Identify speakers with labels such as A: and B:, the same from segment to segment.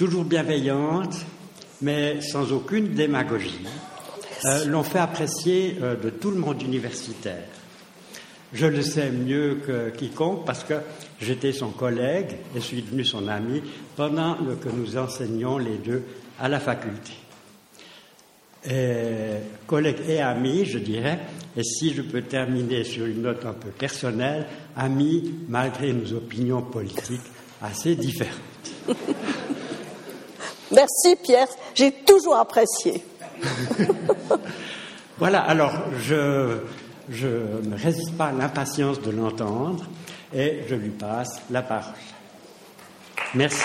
A: toujours bienveillantes, mais sans aucune démagogie, euh, l'ont fait apprécier euh, de tout le monde universitaire. Je le sais mieux que quiconque parce que j'étais son collègue et suis devenu son ami pendant que nous enseignions les deux à la faculté. collègue et ami, je dirais, et si je peux terminer sur une note un peu personnelle, ami malgré nos opinions politiques assez différentes.
B: Merci Pierre, j'ai toujours apprécié.
A: voilà, alors je, je ne résiste pas à l'impatience de l'entendre et je lui passe la parole. Merci.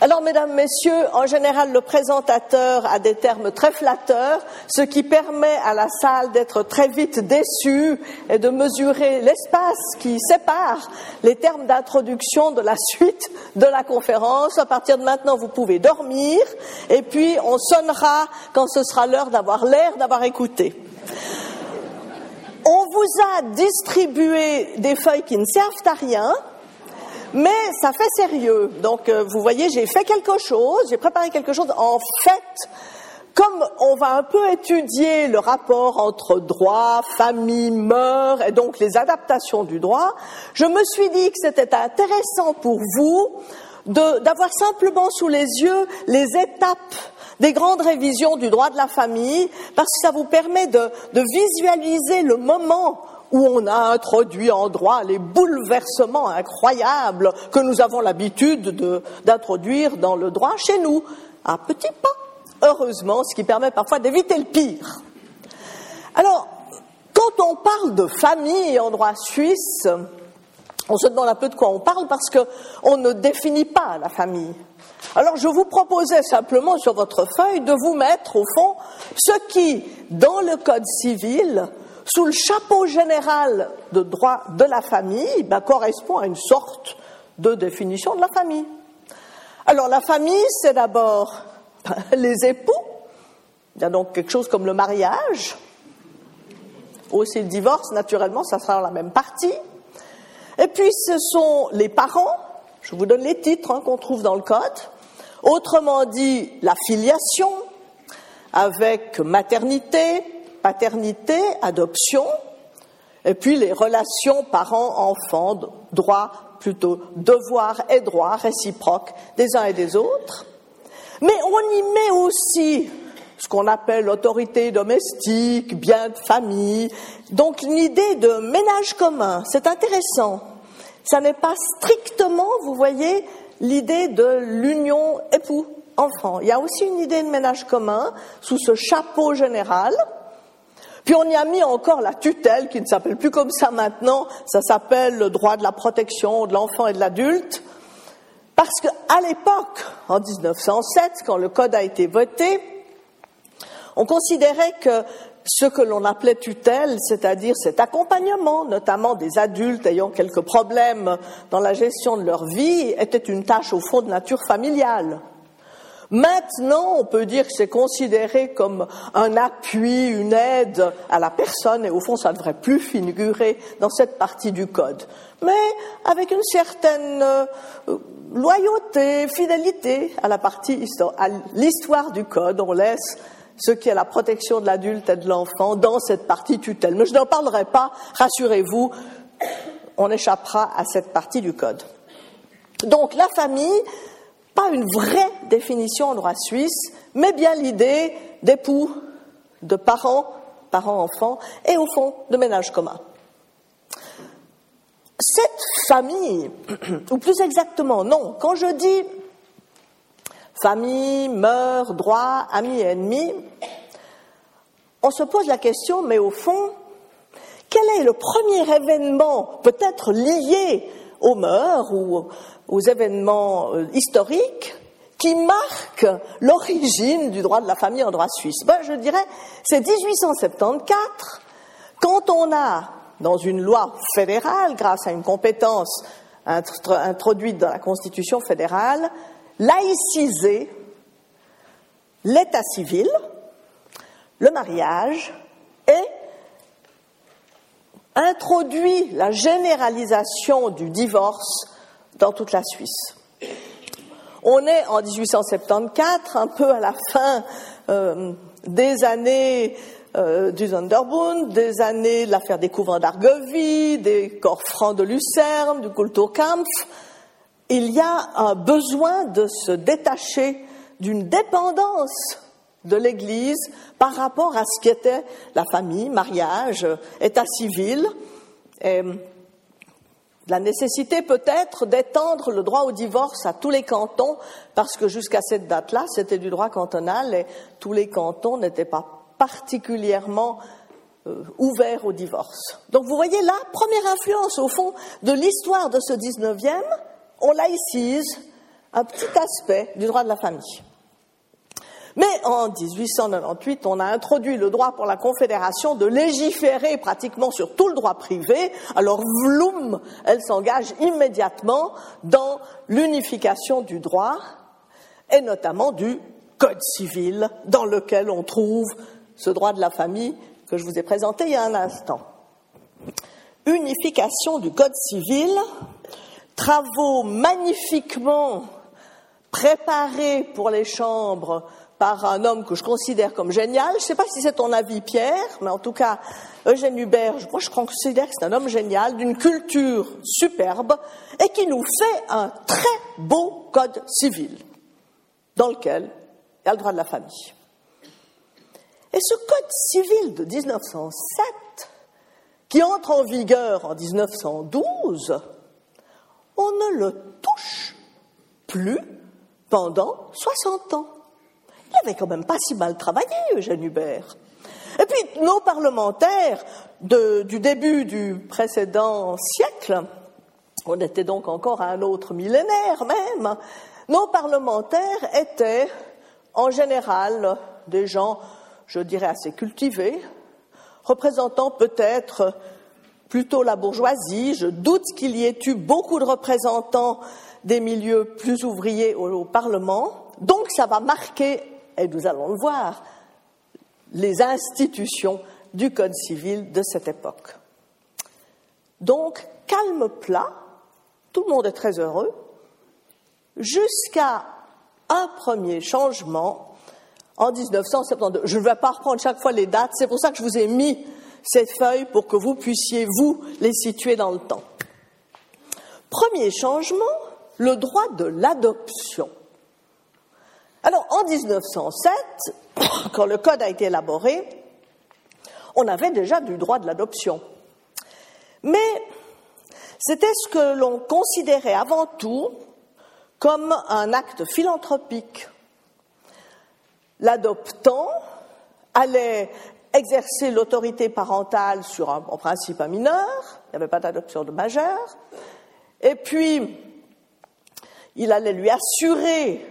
B: Alors, mesdames, messieurs, en général, le présentateur a des termes très flatteurs, ce qui permet à la salle d'être très vite déçue et de mesurer l'espace qui sépare les termes d'introduction de la suite de la conférence. À partir de maintenant, vous pouvez dormir et puis on sonnera quand ce sera l'heure d'avoir l'air d'avoir écouté. On vous a distribué des feuilles qui ne servent à rien mais ça fait sérieux. Donc, euh, vous voyez, j'ai fait quelque chose, j'ai préparé quelque chose. En fait, comme on va un peu étudier le rapport entre droit, famille, mœurs et donc les adaptations du droit, je me suis dit que c'était intéressant pour vous d'avoir simplement sous les yeux les étapes des grandes révisions du droit de la famille, parce que ça vous permet de, de visualiser le moment où on a introduit en droit les bouleversements incroyables que nous avons l'habitude d'introduire dans le droit chez nous, à petits pas, heureusement, ce qui permet parfois d'éviter le pire. Alors, quand on parle de famille en droit suisse, on se demande un peu de quoi on parle parce qu'on ne définit pas la famille. Alors je vous proposais simplement sur votre feuille de vous mettre au fond ce qui, dans le Code civil, sous le chapeau général de droit de la famille, ben, correspond à une sorte de définition de la famille. Alors la famille, c'est d'abord ben, les époux, il y a donc quelque chose comme le mariage, aussi le divorce, naturellement, ça sera dans la même partie. Et puis ce sont les parents, je vous donne les titres hein, qu'on trouve dans le code, autrement dit la filiation, avec maternité, paternité, adoption, et puis les relations parents-enfants, droit plutôt devoir et droit réciproques des uns et des autres. Mais on y met aussi ce qu'on appelle autorité domestique, bien de famille, donc une idée de ménage commun. C'est intéressant. Ça n'est pas strictement, vous voyez, l'idée de l'union époux-enfant. Il y a aussi une idée de ménage commun sous ce chapeau général puis on y a mis encore la tutelle, qui ne s'appelle plus comme ça maintenant, ça s'appelle le droit de la protection de l'enfant et de l'adulte. Parce qu'à l'époque, en 1907, quand le code a été voté, on considérait que ce que l'on appelait tutelle, c'est-à-dire cet accompagnement, notamment des adultes ayant quelques problèmes dans la gestion de leur vie, était une tâche au fond de nature familiale. Maintenant, on peut dire que c'est considéré comme un appui, une aide à la personne, et au fond, ça ne devrait plus figurer dans cette partie du code. Mais avec une certaine euh, loyauté, fidélité à la partie à l'histoire du code, on laisse ce qui est la protection de l'adulte et de l'enfant dans cette partie tutelle. Mais je n'en parlerai pas, rassurez-vous, on échappera à cette partie du code. Donc la famille, pas une vraie définition en droit suisse, mais bien l'idée d'époux, de parents, parents-enfants, et au fond de ménage commun. Cette famille, ou plus exactement, non, quand je dis famille, mœurs, droit, amis et ennemis, on se pose la question, mais au fond, quel est le premier événement peut-être lié aux mœurs ou aux événements euh, historiques qui marquent l'origine du droit de la famille en droit suisse. Ben, Je dirais, c'est 1874, quand on a, dans une loi fédérale, grâce à une compétence introduite dans la Constitution fédérale, laïcisé l'état civil, le mariage et introduit la généralisation du divorce dans toute la Suisse. On est en 1874, un peu à la fin euh, des années euh, du Sonderbund, des années de l'affaire des couvents d'Argovie, des corps francs de Lucerne, du Kulturkampf. Il y a un besoin de se détacher d'une dépendance de l'Église par rapport à ce qu'était la famille, mariage, état civil. La nécessité peut-être d'étendre le droit au divorce à tous les cantons, parce que jusqu'à cette date-là, c'était du droit cantonal et tous les cantons n'étaient pas particulièrement euh, ouverts au divorce. Donc vous voyez là, première influence au fond de l'histoire de ce 19e, on laïcise un petit aspect du droit de la famille. Mais en 1898, on a introduit le droit pour la Confédération de légiférer pratiquement sur tout le droit privé. Alors, Vloum, elle s'engage immédiatement dans l'unification du droit et notamment du Code civil dans lequel on trouve ce droit de la famille que je vous ai présenté il y a un instant. Unification du Code civil, travaux magnifiquement préparés pour les chambres par un homme que je considère comme génial. Je ne sais pas si c'est ton avis, Pierre, mais en tout cas, Eugène Hubert, moi je considère que c'est un homme génial, d'une culture superbe, et qui nous fait un très beau code civil, dans lequel il y a le droit de la famille. Et ce code civil de 1907, qui entre en vigueur en 1912, on ne le touche plus pendant 60 ans. Il avait quand même pas si mal travaillé, Eugène Hubert. Et puis, nos parlementaires du début du précédent siècle, on était donc encore à un autre millénaire même, nos parlementaires étaient en général des gens, je dirais, assez cultivés, représentant peut-être plutôt la bourgeoisie. Je doute qu'il y ait eu beaucoup de représentants des milieux plus ouvriers au Parlement. Donc ça va marquer et nous allons le voir, les institutions du Code civil de cette époque. Donc, calme plat, tout le monde est très heureux, jusqu'à un premier changement en 1972. Je ne vais pas reprendre chaque fois les dates, c'est pour ça que je vous ai mis cette feuille pour que vous puissiez, vous, les situer dans le temps. Premier changement, le droit de l'adoption. Alors, en 1907, quand le code a été élaboré, on avait déjà du droit de l'adoption. Mais c'était ce que l'on considérait avant tout comme un acte philanthropique. L'adoptant allait exercer l'autorité parentale sur un, en principe un mineur, il n'y avait pas d'adoption de majeur, et puis il allait lui assurer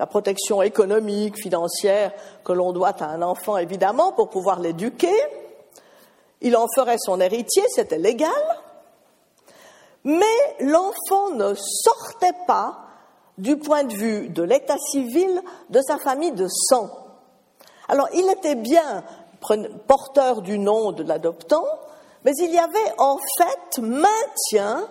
B: la protection économique, financière que l'on doit à un enfant, évidemment, pour pouvoir l'éduquer. Il en ferait son héritier, c'était légal. Mais l'enfant ne sortait pas, du point de vue de l'état civil, de sa famille de sang. Alors, il était bien porteur du nom de l'adoptant, mais il y avait en fait maintien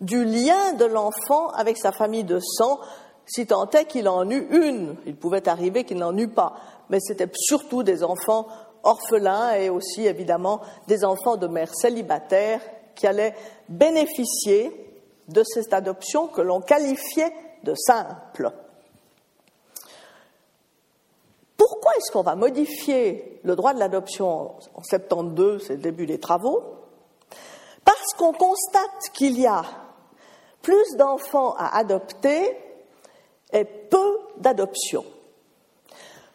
B: du lien de l'enfant avec sa famille de sang, si tant est qu'il en eût une. Il pouvait arriver qu'il n'en eût pas, mais c'était surtout des enfants orphelins et aussi évidemment des enfants de mères célibataires qui allaient bénéficier de cette adoption que l'on qualifiait de simple. Pourquoi est-ce qu'on va modifier le droit de l'adoption en 72, c'est le début des travaux? Parce qu'on constate qu'il y a plus d'enfants à adopter et peu d'adoptions.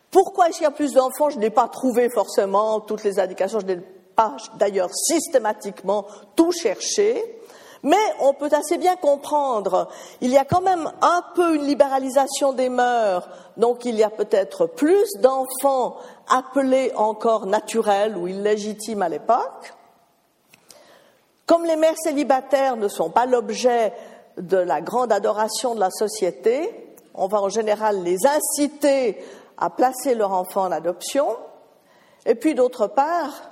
B: Pourquoi est-ce qu'il y a plus d'enfants? Je n'ai pas trouvé forcément toutes les indications, je n'ai pas d'ailleurs systématiquement tout cherché, mais on peut assez bien comprendre, il y a quand même un peu une libéralisation des mœurs, donc il y a peut-être plus d'enfants appelés encore naturels ou illégitimes à l'époque. Comme les mères célibataires ne sont pas l'objet de la grande adoration de la société, on va en général les inciter à placer leur enfant en adoption. Et puis d'autre part,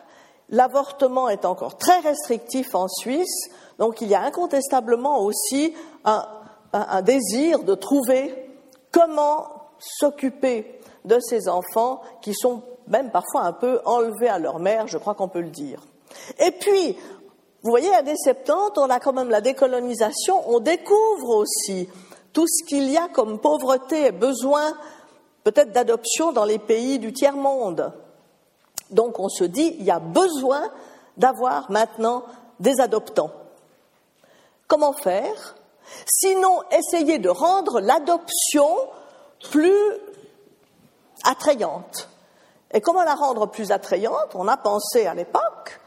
B: l'avortement est encore très restrictif en Suisse, donc il y a incontestablement aussi un, un désir de trouver comment s'occuper de ces enfants qui sont même parfois un peu enlevés à leur mère, je crois qu'on peut le dire. Et puis, vous voyez, à des 70, on a quand même la décolonisation, on découvre aussi tout ce qu'il y a comme pauvreté et besoin peut-être d'adoption dans les pays du tiers-monde. Donc on se dit, il y a besoin d'avoir maintenant des adoptants. Comment faire? Sinon, essayer de rendre l'adoption plus attrayante. Et comment la rendre plus attrayante? On a pensé à l'époque,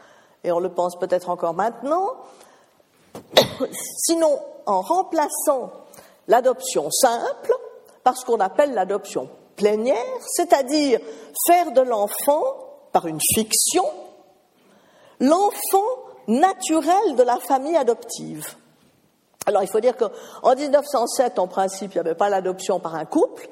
B: et on le pense peut-être encore maintenant, sinon en remplaçant l'adoption simple par ce qu'on appelle l'adoption plénière, c'est-à-dire faire de l'enfant, par une fiction, l'enfant naturel de la famille adoptive. Alors il faut dire qu'en 1907, en principe, il n'y avait pas l'adoption par un couple.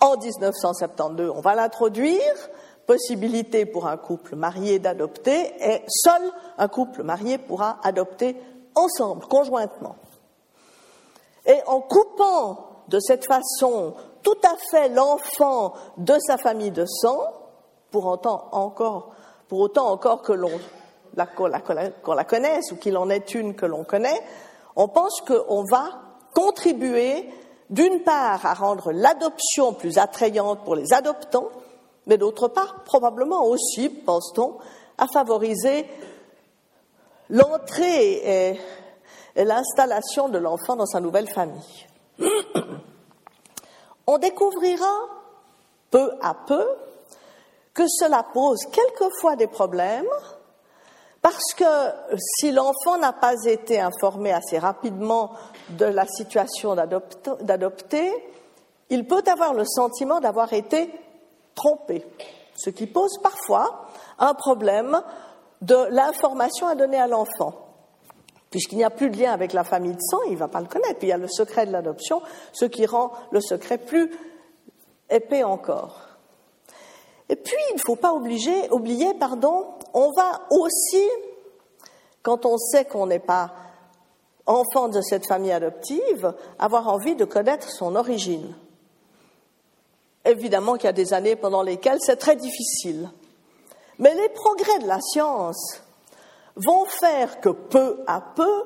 B: En 1972, on va l'introduire, possibilité pour un couple marié d'adopter, et seul un couple marié pourra adopter ensemble, conjointement. Et en coupant de cette façon tout à fait l'enfant de sa famille de sang, pour autant encore, que l'on la, connaisse ou qu'il en est une que l'on connaît, on pense qu'on va contribuer d'une part à rendre l'adoption plus attrayante pour les adoptants, mais d'autre part probablement aussi, pense-t-on, à favoriser l'entrée l'installation de l'enfant dans sa nouvelle famille. On découvrira peu à peu que cela pose quelquefois des problèmes parce que si l'enfant n'a pas été informé assez rapidement de la situation d'adopter, il peut avoir le sentiment d'avoir été trompé, ce qui pose parfois un problème de l'information à donner à l'enfant. Puisqu'il n'y a plus de lien avec la famille de sang, il ne va pas le connaître. Puis il y a le secret de l'adoption, ce qui rend le secret plus épais encore. Et puis, il ne faut pas oublier, pardon, on va aussi, quand on sait qu'on n'est pas enfant de cette famille adoptive, avoir envie de connaître son origine. Évidemment qu'il y a des années pendant lesquelles c'est très difficile. Mais les progrès de la science vont faire que peu à peu,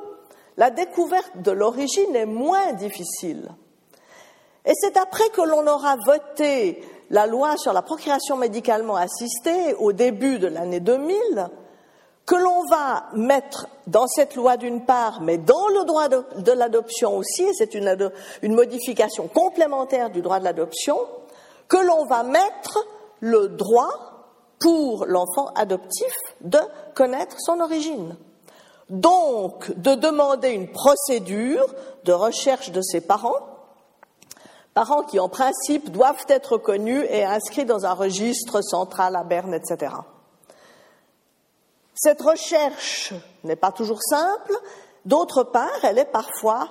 B: la découverte de l'origine est moins difficile. Et c'est après que l'on aura voté la loi sur la procréation médicalement assistée au début de l'année 2000 que l'on va mettre dans cette loi d'une part, mais dans le droit de, l'adoption aussi, et c'est une, une modification complémentaire du droit de l'adoption, que l'on va mettre le droit pour l'enfant adoptif de connaître son origine. Donc, de demander une procédure de recherche de ses parents parents qui, en principe, doivent être connus et inscrits dans un registre central à Berne, etc. Cette recherche n'est pas toujours simple. D'autre part, elle est parfois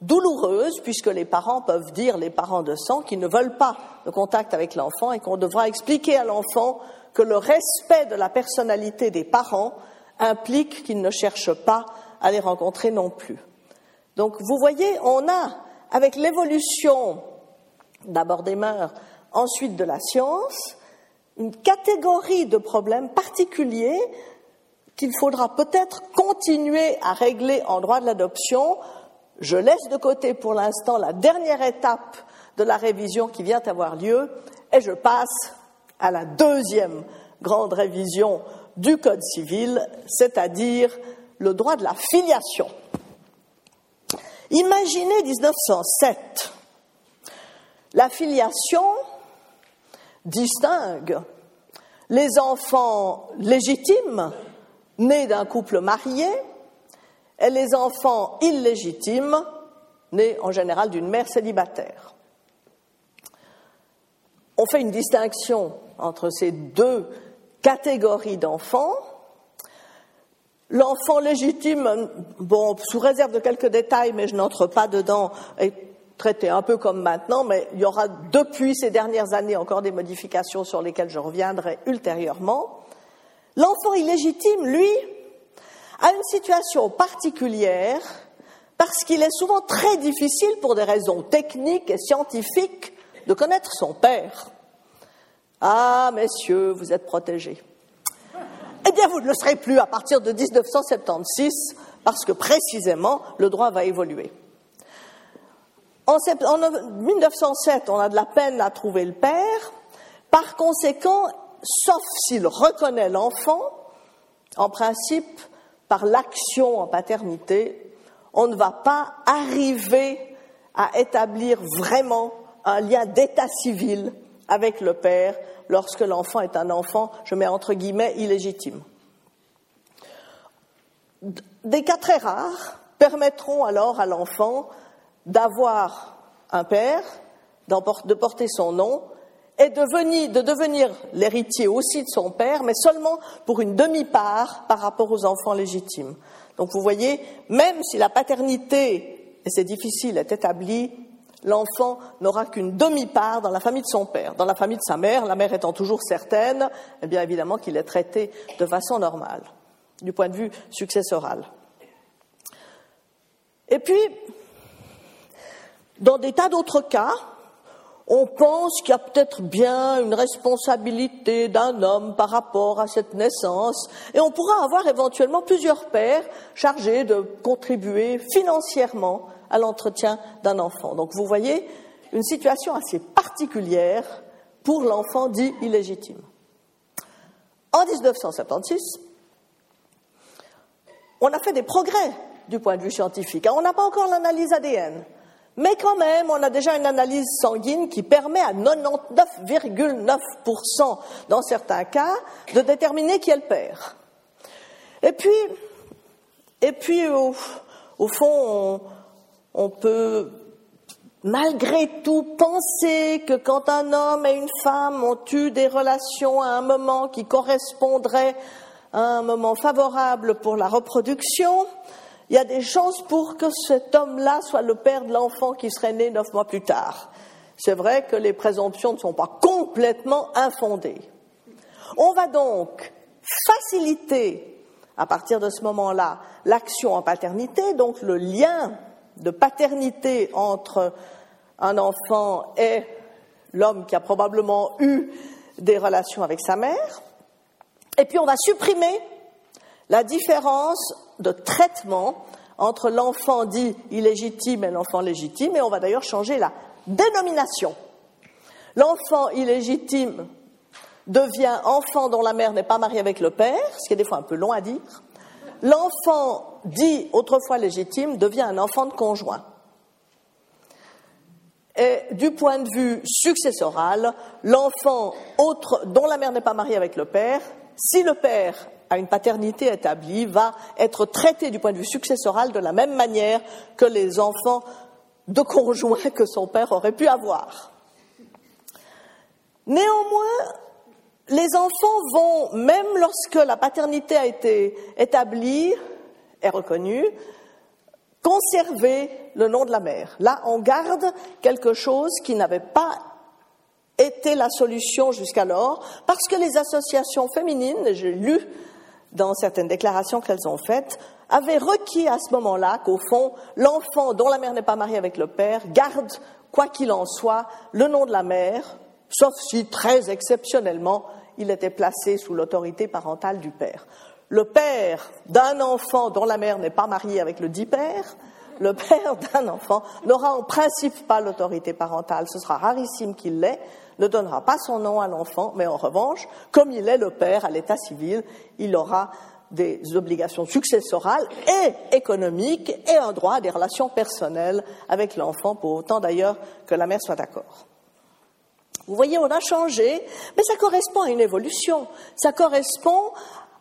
B: douloureuse puisque les parents peuvent dire, les parents de sang, qu'ils ne veulent pas de contact avec l'enfant et qu'on devra expliquer à l'enfant que le respect de la personnalité des parents implique qu'ils ne cherchent pas à les rencontrer non plus. Donc vous voyez, on a, avec l'évolution d'abord des mœurs, ensuite de la science, une catégorie de problèmes particuliers qu'il faudra peut-être continuer à régler en droit de l'adoption. Je laisse de côté pour l'instant la dernière étape de la révision qui vient avoir lieu et je passe à la deuxième grande révision du Code civil, c'est-à-dire le droit de la filiation. Imaginez 1907 la filiation distingue les enfants légitimes nés d'un couple marié et les enfants illégitimes nés en général d'une mère célibataire. On fait une distinction entre ces deux catégories d'enfants. L'enfant légitime, bon, sous réserve de quelques détails, mais je n'entre pas dedans, est traité un peu comme maintenant, mais il y aura depuis ces dernières années encore des modifications sur lesquelles je reviendrai ultérieurement. L'enfant illégitime, lui, a une situation particulière parce qu'il est souvent très difficile, pour des raisons techniques et scientifiques, de connaître son père. Ah, messieurs, vous êtes protégés. Eh bien, vous ne le serez plus à partir de 1976, parce que précisément, le droit va évoluer. En 1907, on a de la peine à trouver le père. Par conséquent, sauf s'il reconnaît l'enfant, en principe, par l'action en paternité, on ne va pas arriver à établir vraiment un lien d'état civil avec le père lorsque l'enfant est un enfant, je mets entre guillemets, illégitime. Des cas très rares permettront alors à l'enfant d'avoir un père, de porter son nom et de devenir l'héritier aussi de son père, mais seulement pour une demi-part par rapport aux enfants légitimes. Donc vous voyez, même si la paternité, et c'est difficile, est établie, l'enfant n'aura qu'une demi-part dans la famille de son père. Dans la famille de sa mère, la mère étant toujours certaine, eh bien évidemment qu'il est traité de façon normale, du point de vue successoral. Et puis, dans des tas d'autres cas, on pense qu'il y a peut-être bien une responsabilité d'un homme par rapport à cette naissance, et on pourra avoir éventuellement plusieurs pères chargés de contribuer financièrement à l'entretien d'un enfant. Donc vous voyez une situation assez particulière pour l'enfant dit illégitime. En 1976, on a fait des progrès du point de vue scientifique. On n'a pas encore l'analyse ADN. Mais quand même, on a déjà une analyse sanguine qui permet à 99,9% dans certains cas de déterminer qui est le père. Et puis, et puis au, fond, on, peut malgré tout penser que quand un homme et une femme ont eu des relations à un moment qui correspondrait à un moment favorable pour la reproduction, il y a des chances pour que cet homme-là soit le père de l'enfant qui serait né neuf mois plus tard. C'est vrai que les présomptions ne sont pas complètement infondées. On va donc faciliter, à partir de ce moment-là, l'action en paternité, donc le lien de paternité entre un enfant et l'homme qui a probablement eu des relations avec sa mère. Et puis on va supprimer la différence de traitement entre l'enfant dit illégitime et l'enfant légitime, et on va d'ailleurs changer la dénomination. L'enfant illégitime devient enfant dont la mère n'est pas mariée avec le père, ce qui est des fois un peu long à dire. L'enfant dit autrefois légitime devient un enfant de conjoint. Et du point de vue successoral, l'enfant dont la mère n'est pas mariée avec le père, si le père à une paternité établie va être traité du point de vue successoral de la même manière que les enfants de conjoints que son père aurait pu avoir. Néanmoins, les enfants vont, même lorsque la paternité a été établie et reconnue, conserver le nom de la mère. Là, on garde quelque chose qui n'avait pas été la solution jusqu'alors, parce que les associations féminines, j'ai lu dans certaines déclarations qu'elles ont faites, avaient requis à ce moment-là qu'au fond, l'enfant dont la mère n'est pas mariée avec le père garde, quoi qu'il en soit, le nom de la mère, sauf si, très exceptionnellement, il était placé sous l'autorité parentale du père. Le père d'un enfant dont la mère n'est pas mariée avec le dit père, le père d'un enfant n'aura en principe pas l'autorité parentale. Ce sera rarissime qu'il l'ait, ne donnera pas son nom à l'enfant, mais en revanche, comme il est le père à l'état civil, il aura des obligations successorales et économiques et un droit à des relations personnelles avec l'enfant, pour autant d'ailleurs que la mère soit d'accord. Vous voyez, on a changé, mais ça correspond à une évolution, ça correspond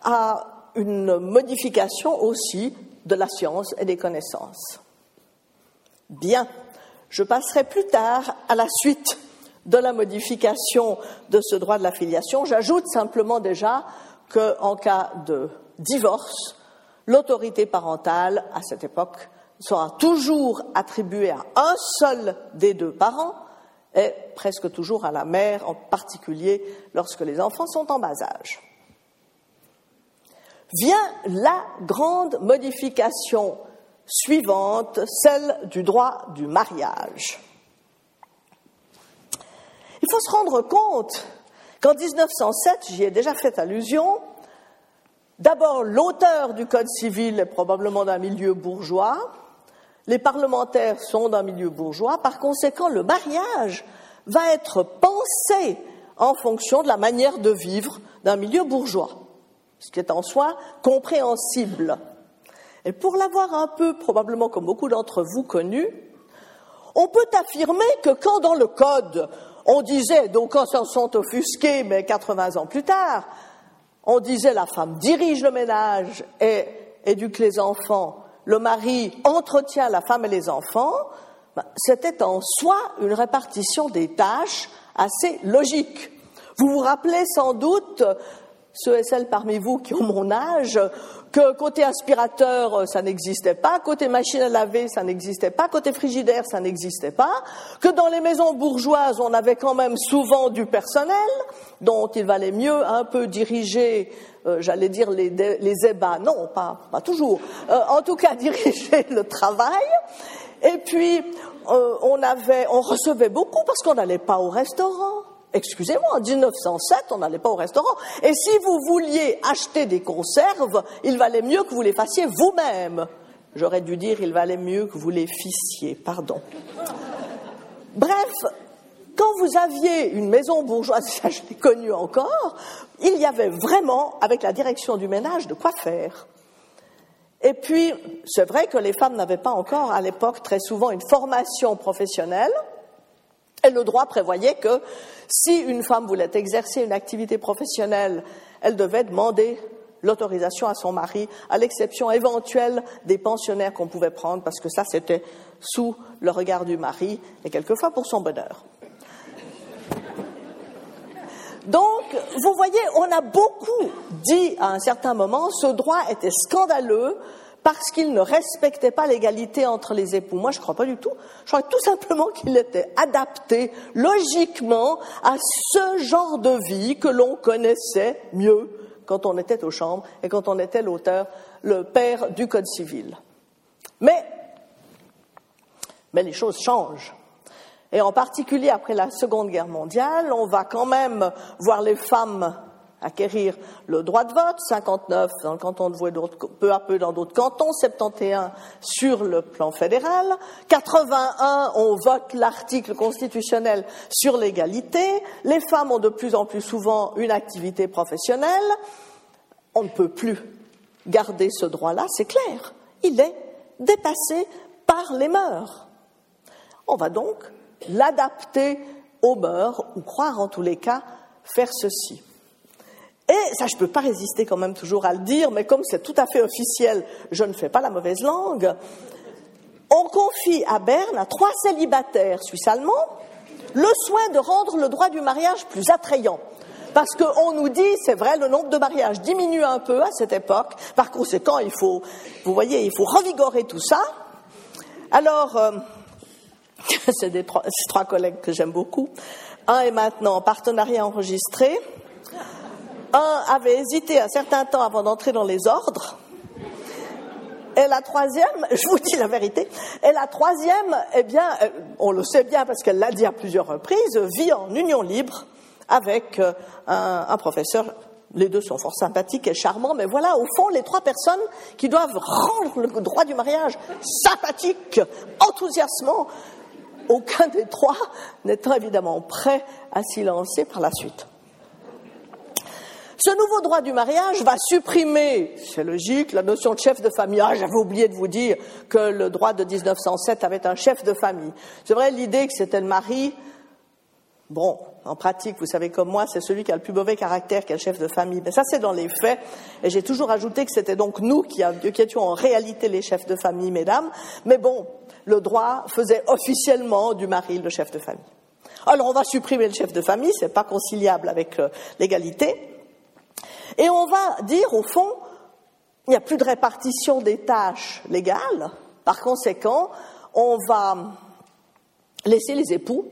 B: à une modification aussi de la science et des connaissances. Bien, je passerai plus tard à la suite de la modification de ce droit de la filiation. J'ajoute simplement déjà qu'en cas de divorce, l'autorité parentale, à cette époque, sera toujours attribuée à un seul des deux parents et presque toujours à la mère, en particulier lorsque les enfants sont en bas âge. vient la grande modification suivante, celle du droit du mariage. Il faut se rendre compte qu'en 1907, j'y ai déjà fait allusion, d'abord l'auteur du Code civil est probablement d'un milieu bourgeois, les parlementaires sont d'un milieu bourgeois, par conséquent le mariage va être pensé en fonction de la manière de vivre d'un milieu bourgeois, ce qui est en soi compréhensible. Et pour l'avoir un peu, probablement comme beaucoup d'entre vous, connu, on peut affirmer que quand dans le Code, on disait, donc quand s'en sont offusqués, mais 80 ans plus tard, on disait la femme dirige le ménage et éduque les enfants, le mari entretient la femme et les enfants, ben, c'était en soi une répartition des tâches assez logique. Vous vous rappelez sans doute, ceux et celles parmi vous qui ont mon âge, que côté aspirateur, euh, ça n'existait pas, côté machine à laver, ça n'existait pas, côté frigidaire, ça n'existait pas, que dans les maisons bourgeoises, on avait quand même souvent du personnel, dont il valait mieux un peu diriger, euh, j'allais dire les, les ébats, non, pas, pas toujours, euh, en tout cas diriger le travail, et puis on, avait, on recevait beaucoup parce qu'on n'allait pas au restaurant. Excusez-moi, en 1907, on n'allait pas au restaurant. Et si vous vouliez acheter des conserves, il valait mieux que vous les fassiez vous-même. J'aurais dû dire, il valait mieux que vous les fissiez, pardon. Bref, quand vous aviez une maison bourgeoise, ça je l'ai connu encore, il y avait vraiment, avec la direction du ménage, de quoi faire. Et puis, c'est vrai que les femmes n'avaient pas encore, à l'époque, très souvent une formation professionnelle. Et le droit prévoyait que si une femme voulait exercer une activité professionnelle, elle devait demander l'autorisation à son mari, à l'exception éventuelle des pensionnaires qu'on pouvait prendre, parce que ça, c'était sous le regard du mari et quelquefois pour son bonheur. Donc, vous voyez, on a beaucoup dit à un certain moment, ce droit était scandaleux, parce qu'il ne respectait pas l'égalité entre les époux. Moi, je ne crois pas du tout. Je crois tout simplement qu'il était adapté logiquement à ce genre de vie que l'on connaissait mieux quand on était aux chambres et quand on était l'auteur, le père du Code civil. Mais, mais les choses changent. Et en particulier après la Seconde Guerre mondiale, on va quand même voir les femmes acquérir le droit de vote, 59 dans le canton de Vaud, peu à peu dans d'autres cantons, 71 sur le plan fédéral, 81 on vote l'article constitutionnel sur l'égalité, les femmes ont de plus en plus souvent une activité professionnelle, on ne peut plus garder ce droit-là, c'est clair, il est dépassé par les mœurs. On va donc l'adapter aux mœurs, ou croire en tous les cas faire ceci. Et ça, je ne peux pas résister quand même toujours à le dire, mais comme c'est tout à fait officiel, je ne fais pas la mauvaise langue. On confie à Berne, à trois célibataires suisses-allemands, le soin de rendre le droit du mariage plus attrayant. Parce qu'on nous dit, c'est vrai, le nombre de mariages diminue un peu à cette époque. Par conséquent, il faut, vous voyez, il faut revigorer tout ça. Alors, euh, c'est trois collègues que j'aime beaucoup. Un est maintenant en partenariat enregistré. Un avait hésité un certain temps avant d'entrer dans les ordres. Et la troisième, je vous dis la vérité, et la troisième, eh bien, euh, on le sait bien parce qu'elle l'a dit à plusieurs reprises, vit en union libre avec euh, un, professeur. Les deux sont fort sympathiques et charmants, mais voilà, au fond, les trois personnes qui doivent rendre le droit du mariage sympathique, enthousiasmant, aucun des trois n'étant évidemment prêt à s'y lancer par la suite. Ce nouveau droit du mariage va supprimer, c'est logique, la notion de chef de famille. Ah, j'avais oublié de vous dire que le droit de 1907 avait un chef de famille. C'est vrai, l'idée que c'était le mari, bon, en pratique, vous savez comme moi, c'est celui qui a le plus mauvais caractère qui est le chef de famille. Mais ça, c'est dans les faits. Et j'ai toujours ajouté que c'était donc nous qui, qui étions en réalité les chefs de famille, mesdames. Mais bon, le droit faisait officiellement du mari le chef de famille. Alors on va supprimer le chef de famille, c'est pas conciliable avec euh, l'égalité. Et on va dire, au fond, il n'y a plus de répartition des tâches légales. Par conséquent, on va laisser les époux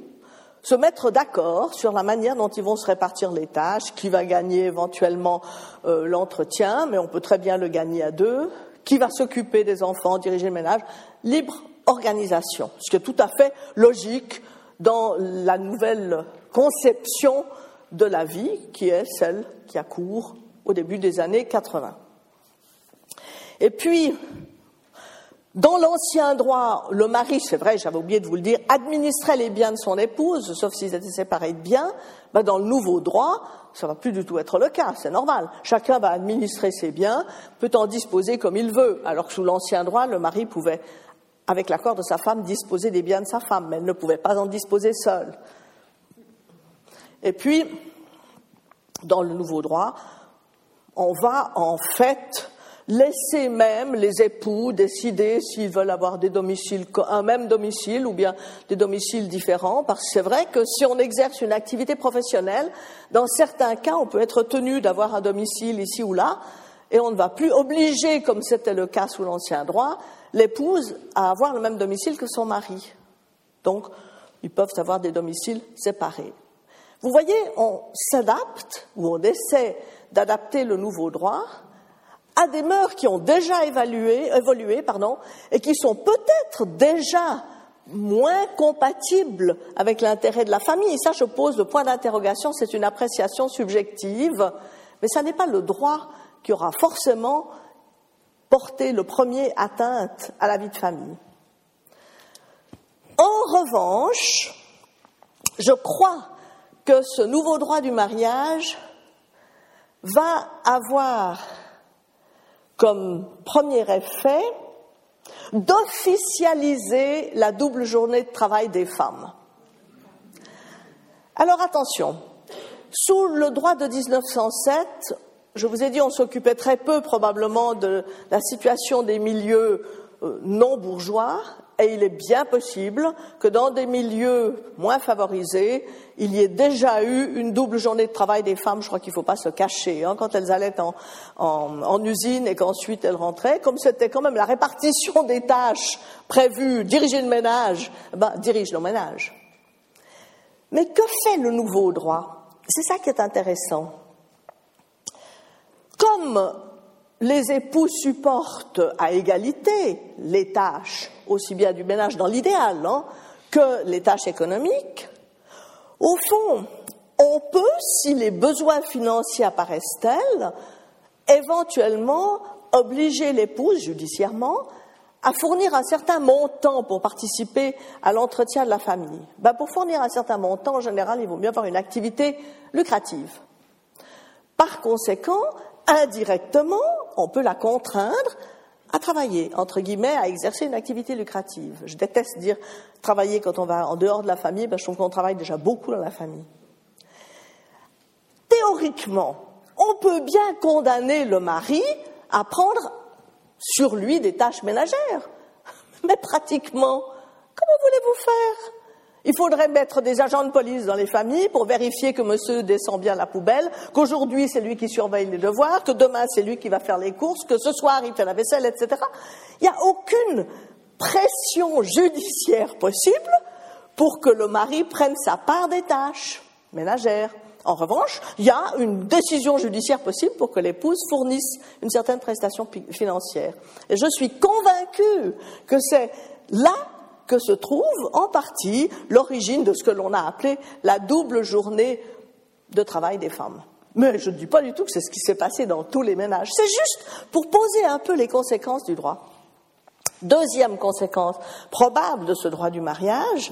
B: se mettre d'accord sur la manière dont ils vont se répartir les tâches, qui va gagner éventuellement euh, l'entretien, mais on peut très bien le gagner à deux, qui va s'occuper des enfants, diriger le ménage, libre organisation, ce qui est tout à fait logique dans la nouvelle conception de la vie qui est celle qui a cours au début des années 80. Et puis, dans l'ancien droit, le mari, c'est vrai, j'avais oublié de vous le dire, administrait les biens de son épouse, sauf s'ils étaient séparés de biens. Dans le nouveau droit, ça va plus du tout être le cas, c'est normal. Chacun va administrer ses biens, peut en disposer comme il veut, alors que sous l'ancien droit, le mari pouvait, avec l'accord de sa femme, disposer des biens de sa femme, mais elle ne pouvait pas en disposer seule. Et puis, dans le nouveau droit, on va en fait laisser même les époux décider s'ils veulent avoir un même domicile ou bien des domiciles différents, parce que c'est vrai que si on exerce une activité professionnelle, dans certains cas, on peut être tenu d'avoir un domicile ici ou là, et on ne va plus obliger, comme c'était le cas sous l'ancien droit, l'épouse à avoir le même domicile que son mari. Donc, ils peuvent avoir des domiciles séparés. Vous voyez, on s'adapte ou on essaie d'adapter le nouveau droit à des mœurs qui ont déjà évolué et qui sont peut-être déjà moins compatibles avec l'intérêt de la famille. Et ça, je pose le point d'interrogation, c'est une appréciation subjective, mais ça n'est pas le droit qui aura forcément porté le premier atteinte à la vie de famille. En revanche, je crois que ce nouveau droit du mariage va avoir comme premier effet d'officialiser la double journée de travail des femmes. Alors attention, sous le droit de 1907, je vous ai dit, on s'occupait très peu probablement de la situation des milieux euh, non bourgeois et il est bien possible que dans des milieux moins favorisés, il y ait déjà eu une double journée de travail des femmes. Je crois qu'il ne faut pas se cacher hein, quand elles allaient en, en, usine et qu'ensuite elles rentraient. Comme c'était quand même la répartition des tâches prévues, diriger le ménage, ben, dirige le ménage. Mais que fait le nouveau droit? C'est ça qui est intéressant. Comme les époux supportent à égalité les tâches, aussi bien du ménage dans l'idéal hein, que les tâches économiques. Au fond, on peut, si les besoins financiers apparaissent tels, éventuellement obliger l'épouse judiciairement à fournir un certain montant pour participer à l'entretien de la famille. Ben pour fournir un certain montant, en général, il vaut mieux avoir une activité lucrative. Par conséquent, indirectement, on peut la contraindre à travailler, entre guillemets, à exercer une activité lucrative. Je déteste dire travailler quand on va en dehors de la famille, ben, je trouve qu'on travaille déjà beaucoup dans la famille. Théoriquement, on peut bien condamner le mari à prendre sur lui des tâches ménagères. Mais pratiquement, comment voulez-vous faire? Il faudrait mettre des agents de police dans les familles pour vérifier que monsieur descend bien la poubelle, qu'aujourd'hui c'est lui qui surveille les devoirs, que demain c'est lui qui va faire les courses, que ce soir il fait la vaisselle, etc. Il n'y a aucune pression judiciaire possible pour que le mari prenne sa part des tâches ménagères. En revanche, il y a une décision judiciaire possible pour que l'épouse fournisse une certaine prestation financière. Et je suis convaincue que c'est là que se trouve en partie l'origine de ce que l'on a appelé la double journée de travail des femmes. Mais je ne dis pas du tout que c'est ce qui s'est passé dans tous les ménages. C'est juste pour poser un peu les conséquences du droit. Deuxième conséquence probable de ce droit du mariage,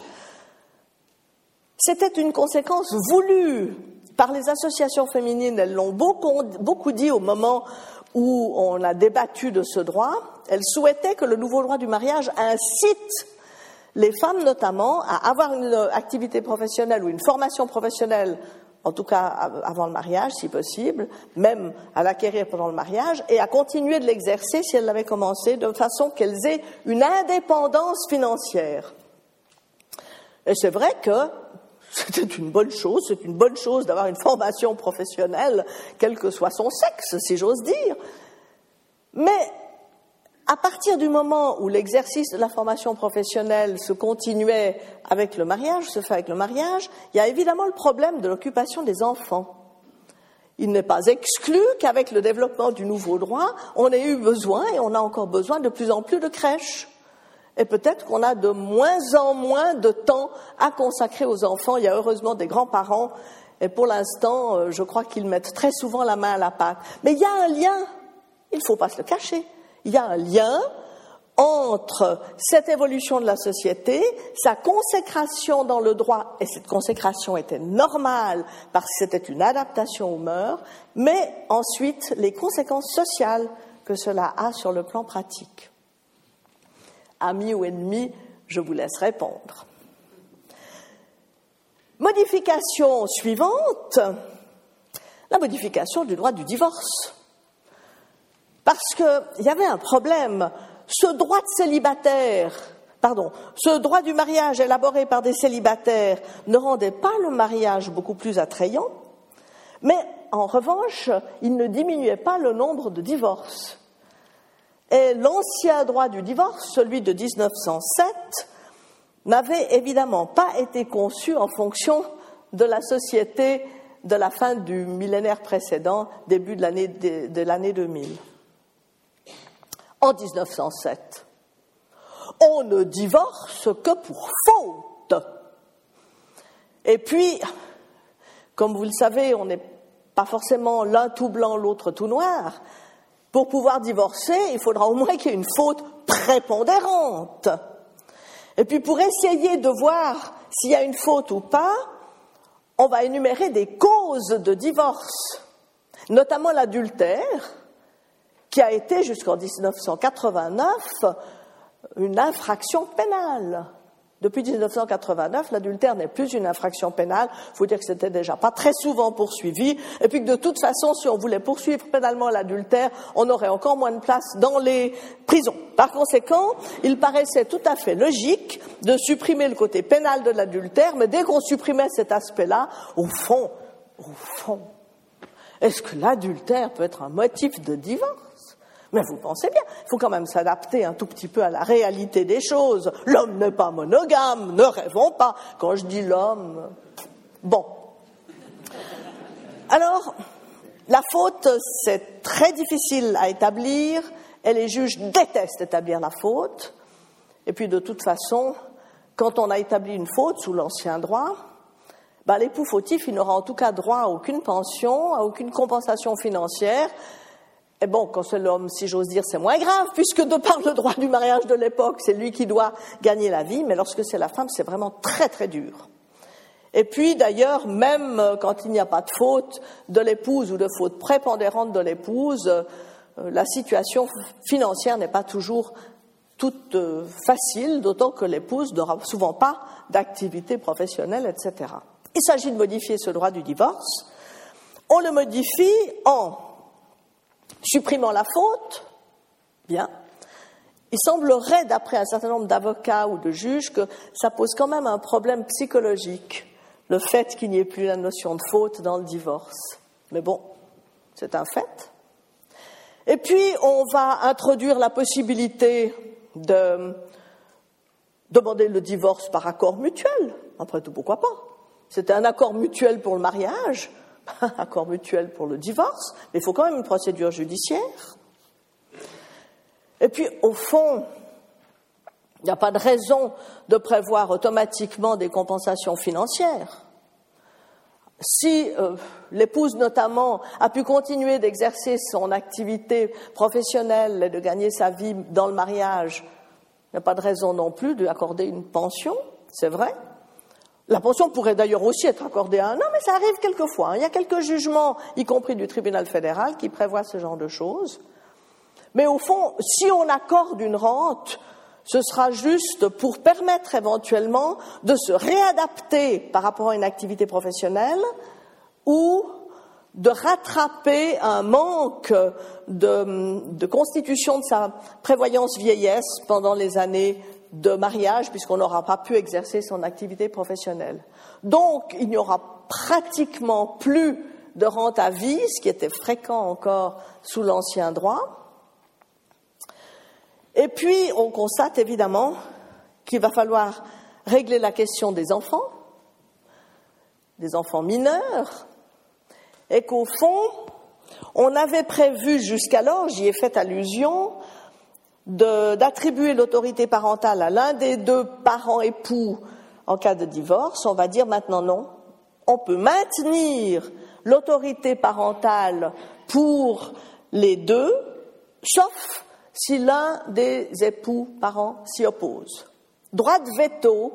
B: c'était une conséquence voulue par les associations féminines. Elles l'ont beaucoup, dit au moment où on a débattu de ce droit. Elles souhaitaient que le nouveau droit du mariage incite les femmes notamment à avoir une activité professionnelle ou une formation professionnelle, en tout cas avant le mariage si possible, même à l'acquérir pendant le mariage, et à continuer de l'exercer si elles l'avaient commencé, de façon qu'elles aient une indépendance financière. Et c'est vrai que c'était une bonne chose, c'est une bonne chose d'avoir une formation professionnelle, quel que soit son sexe, si j'ose dire. Mais À partir du moment où l'exercice de la formation professionnelle se continuait avec le mariage, se fait avec le mariage, il y a évidemment le problème de l'occupation des enfants. Il n'est pas exclu qu'avec le développement du nouveau droit, on ait eu besoin, et on a encore besoin de plus en plus de crèches. Et peut-être qu'on a de moins en moins de temps à consacrer aux enfants. Il y a heureusement des grands-parents, et pour l'instant, euh, je crois qu'ils mettent très souvent la main à la pâte. Mais il y a un lien, il ne faut pas se le cacher il y a un lien entre cette évolution de la société, sa consécration dans le droit, et cette consécration était normale parce que c'était une adaptation aux mœurs, mais ensuite les conséquences sociales que cela a sur le plan pratique. Amis ou ennemis, je vous laisse répondre. Modification suivante, la modification du droit du divorce. Parce qu'il y avait un problème. Ce droit de célibataire, pardon, ce droit du mariage élaboré par des célibataires ne rendait pas le mariage beaucoup plus attrayant, mais en revanche, il ne diminuait pas le nombre de divorces. Et l'ancien droit du divorce, celui de 1907, n'avait évidemment pas été conçu en fonction de la société de la fin du millénaire précédent, début de l'année 2000 en 1907. On ne divorce que pour faute. Et puis, comme vous le savez, on n'est pas forcément l'un tout blanc, l'autre tout noir. Pour pouvoir divorcer, il faudra au moins qu'il y ait une faute prépondérante. Et puis pour essayer de voir s'il y a une faute ou pas, on va énumérer des causes de divorce, notamment l'adultère, qui a été jusqu'en 1989 une infraction pénale. Depuis 1989, l'adultère n'est plus une infraction pénale. Il faut dire que c'était déjà pas très souvent poursuivi, et puis que de toute façon, si on voulait poursuivre pénalement l'adultère, on aurait encore moins de place dans les prisons. Par conséquent, il paraissait tout à fait logique de supprimer le côté pénal de l'adultère, mais dès qu'on supprimait cet aspect-là, au fond, au fond, est-ce que l'adultère peut être un motif de divorce mais vous pensez bien, il faut quand même s'adapter un tout petit peu à la réalité des choses. L'homme n'est pas monogame, ne rêvons pas. Quand je dis l'homme, bon. Alors, la faute, c'est très difficile à établir, et les juges détestent établir la faute. Et puis, de toute façon, quand on a établi une faute sous l'ancien droit, ben, l'époux fautif, il n'aura en tout cas droit à aucune pension, à aucune compensation financière, et bon, quand c'est l'homme, si j'ose dire, c'est moins grave, puisque de par le droit du mariage de l'époque, c'est lui qui doit gagner la vie, mais lorsque c'est la femme, c'est vraiment très très dur. Et puis d'ailleurs, même euh, quand il n'y a pas de faute de l'épouse ou de faute prépondérante de l'épouse, euh, la situation financière n'est pas toujours toute euh, facile, d'autant que l'épouse n'aura souvent pas d'activité professionnelle, etc. Il s'agit de modifier ce droit du divorce. On le modifie en supprimant la faute, bien, il semblerait, d'après un certain nombre d'avocats ou de juges, que ça pose quand même un problème psychologique, le fait qu'il n'y ait plus la notion de faute dans le divorce. Mais bon, c'est un fait. Et puis, on va introduire la possibilité de demander le divorce par accord mutuel. Après tout, pourquoi pas? C'était un accord mutuel pour le mariage, accord mutuel pour le divorce, mais il faut quand même une procédure judiciaire. Et puis, au fond, il n'y a pas de raison de prévoir automatiquement des compensations financières. Si euh, l'épouse, notamment, a pu continuer d'exercer son activité professionnelle et de gagner sa vie dans le mariage, il n'y a pas de raison non plus de lui accorder une pension, c'est vrai. La pension pourrait d'ailleurs aussi être accordée à un homme, mais ça arrive quelquefois. Hein. Il y a quelques jugements, y compris du tribunal fédéral, qui prévoient ce genre de choses. Mais au fond, si on accorde une rente, ce sera juste pour permettre éventuellement de se réadapter par rapport à une activité professionnelle ou de rattraper un manque de, de constitution de sa prévoyance vieillesse pendant les années de mariage puisqu'on n'aura pas pu exercer son activité professionnelle. Donc, il n'y aura pratiquement plus de rente à vie, ce qui était fréquent encore sous l'ancien droit. Et puis, on constate évidemment qu'il va falloir régler la question des enfants, des enfants mineurs, et qu'au fond, on avait prévu jusqu'alors, j'y ai fait allusion, d'attribuer l'autorité parentale à l'un des deux parents époux en cas de divorce. On va dire maintenant non. On peut maintenir l'autorité parentale pour les deux, sauf si l'un des époux parents s'y oppose. Droit de veto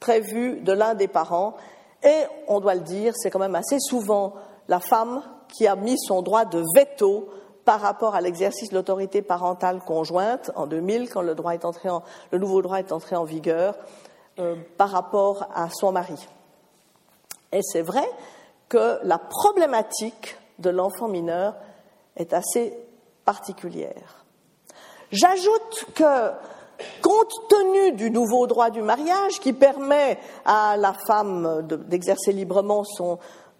B: prévu de l'un des parents, et on doit le dire, c'est quand même assez souvent la femme qui a mis son droit de veto par rapport à l'exercice de l'autorité parentale conjointe en 2000, quand le, droit est entré en, le nouveau droit est entré en vigueur, euh, par rapport à son mari. Et c'est vrai que la problématique de l'enfant mineur est assez particulière. J'ajoute que, compte tenu du nouveau droit du mariage qui permet à la femme d'exercer librement son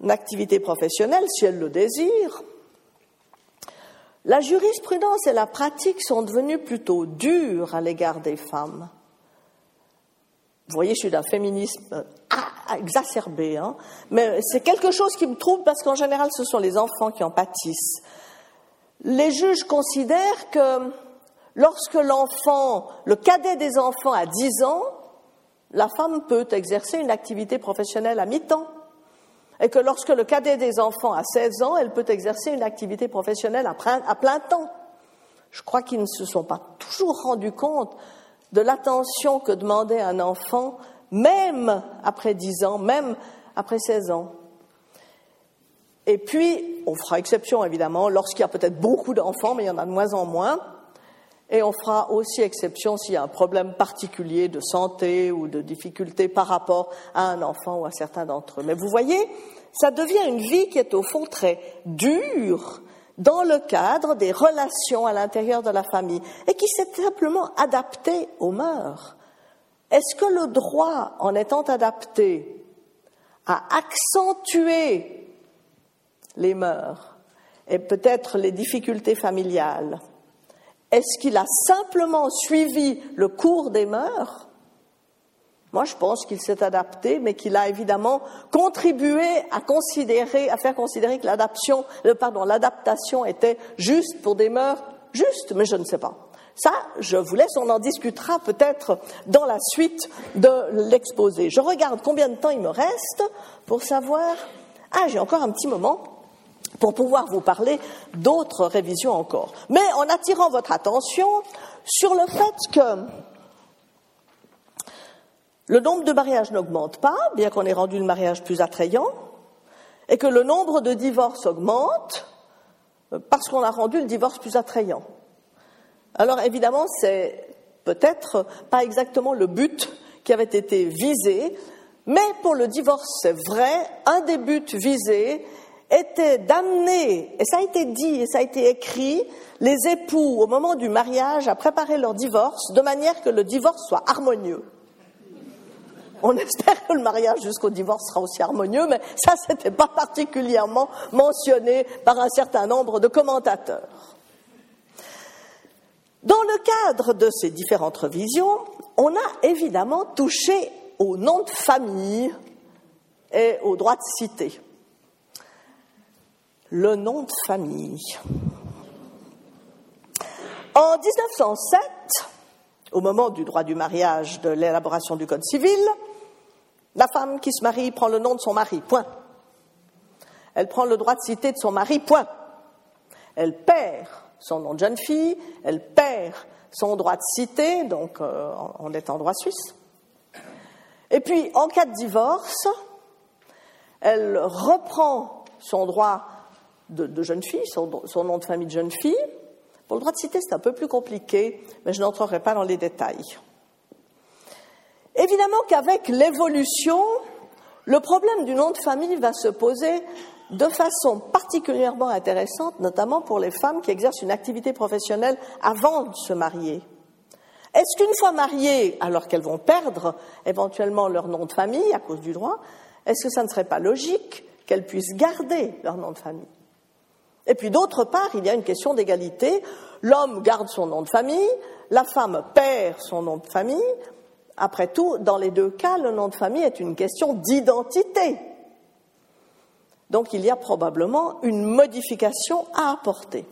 B: activité professionnelle, si elle le désire, la jurisprudence et la pratique sont devenues plutôt dures à l'égard des femmes. Vous voyez, je suis d'un féminisme exacerbé, hein mais c'est quelque chose qui me trouble parce qu'en général, ce sont les enfants qui en pâtissent. Les juges considèrent que lorsque l'enfant, le cadet des enfants a 10 ans, la femme peut exercer une activité professionnelle à mi-temps et que lorsque le cadet des enfants a 16 ans, elle peut exercer une activité professionnelle à plein temps. Je crois qu'ils ne se sont pas toujours rendus compte de l'attention que demandait un enfant, même après 10 ans, même après 16 ans. Et puis, on fera exception évidemment lorsqu'il y a peut-être beaucoup d'enfants, mais il y en a de moins en moins. Et on fera aussi exception s'il y a un problème particulier de santé ou de difficulté par rapport à un enfant ou à certains d'entre eux. Mais vous voyez, ça devient une vie qui est au fond très dure dans le cadre des relations à l'intérieur de la famille et qui s'est simplement adaptée aux mœurs. Est-ce que le droit, en étant adapté, a accentué les mœurs et peut-être les difficultés familiales? Est-ce qu'il a simplement suivi le cours des mœurs? Moi, je pense qu'il s'est adapté, mais qu'il a évidemment contribué à considérer, à faire considérer que l'adaptation, euh, l'adaptation était juste pour des mœurs justes, mais je ne sais pas. Ça, je vous laisse, on en discutera peut-être dans la suite de l'exposé. Je regarde combien de temps il me reste pour savoir. Ah, j'ai encore un petit moment pour pouvoir vous parler d'autres révisions encore. Mais en attirant votre attention sur le fait que le nombre de mariages n'augmente pas, bien qu'on ait rendu le mariage plus attrayant, et que le nombre de divorces augmente parce qu'on a rendu le divorce plus attrayant. Alors évidemment, c'est peut-être pas exactement le but qui avait été visé, mais pour le divorce, c'est vrai, un des buts visés était d'amener, et ça a été dit et ça a été écrit, les époux au moment du mariage à préparer leur divorce de manière que le divorce soit harmonieux. On espère que le mariage jusqu'au divorce sera aussi harmonieux, mais ça, n'était pas particulièrement mentionné par un certain nombre de commentateurs. Dans le cadre de ces différentes revisions, on a évidemment touché au nom de famille et au droit de cité le nom de famille. En 1907, au moment du droit du mariage, de l'élaboration du Code civil, la femme qui se marie prend le nom de son mari, point. Elle prend le droit de citer de son mari, point. Elle perd son nom de jeune fille, elle perd son droit de citer, donc euh, on est en droit suisse. Et puis, en cas de divorce, elle reprend son droit de, jeune fille, son, nom de famille de jeune fille. Pour le droit de cité, c'est un peu plus compliqué, mais je n'entrerai pas dans les détails. Évidemment qu'avec l'évolution, le problème du nom de famille va se poser de façon particulièrement intéressante, notamment pour les femmes qui exercent une activité professionnelle avant de se marier. Est-ce qu'une fois mariées, alors qu'elles vont perdre éventuellement leur nom de famille à cause du droit, est-ce que ça ne serait pas logique qu'elles puissent garder leur nom de famille? Et puis d'autre part, il y a une question d'égalité. L'homme garde son nom de famille, la femme perd son nom de famille. Après tout, dans les deux cas, le nom de famille est une question d'identité. Donc il y a probablement une modification à apporter.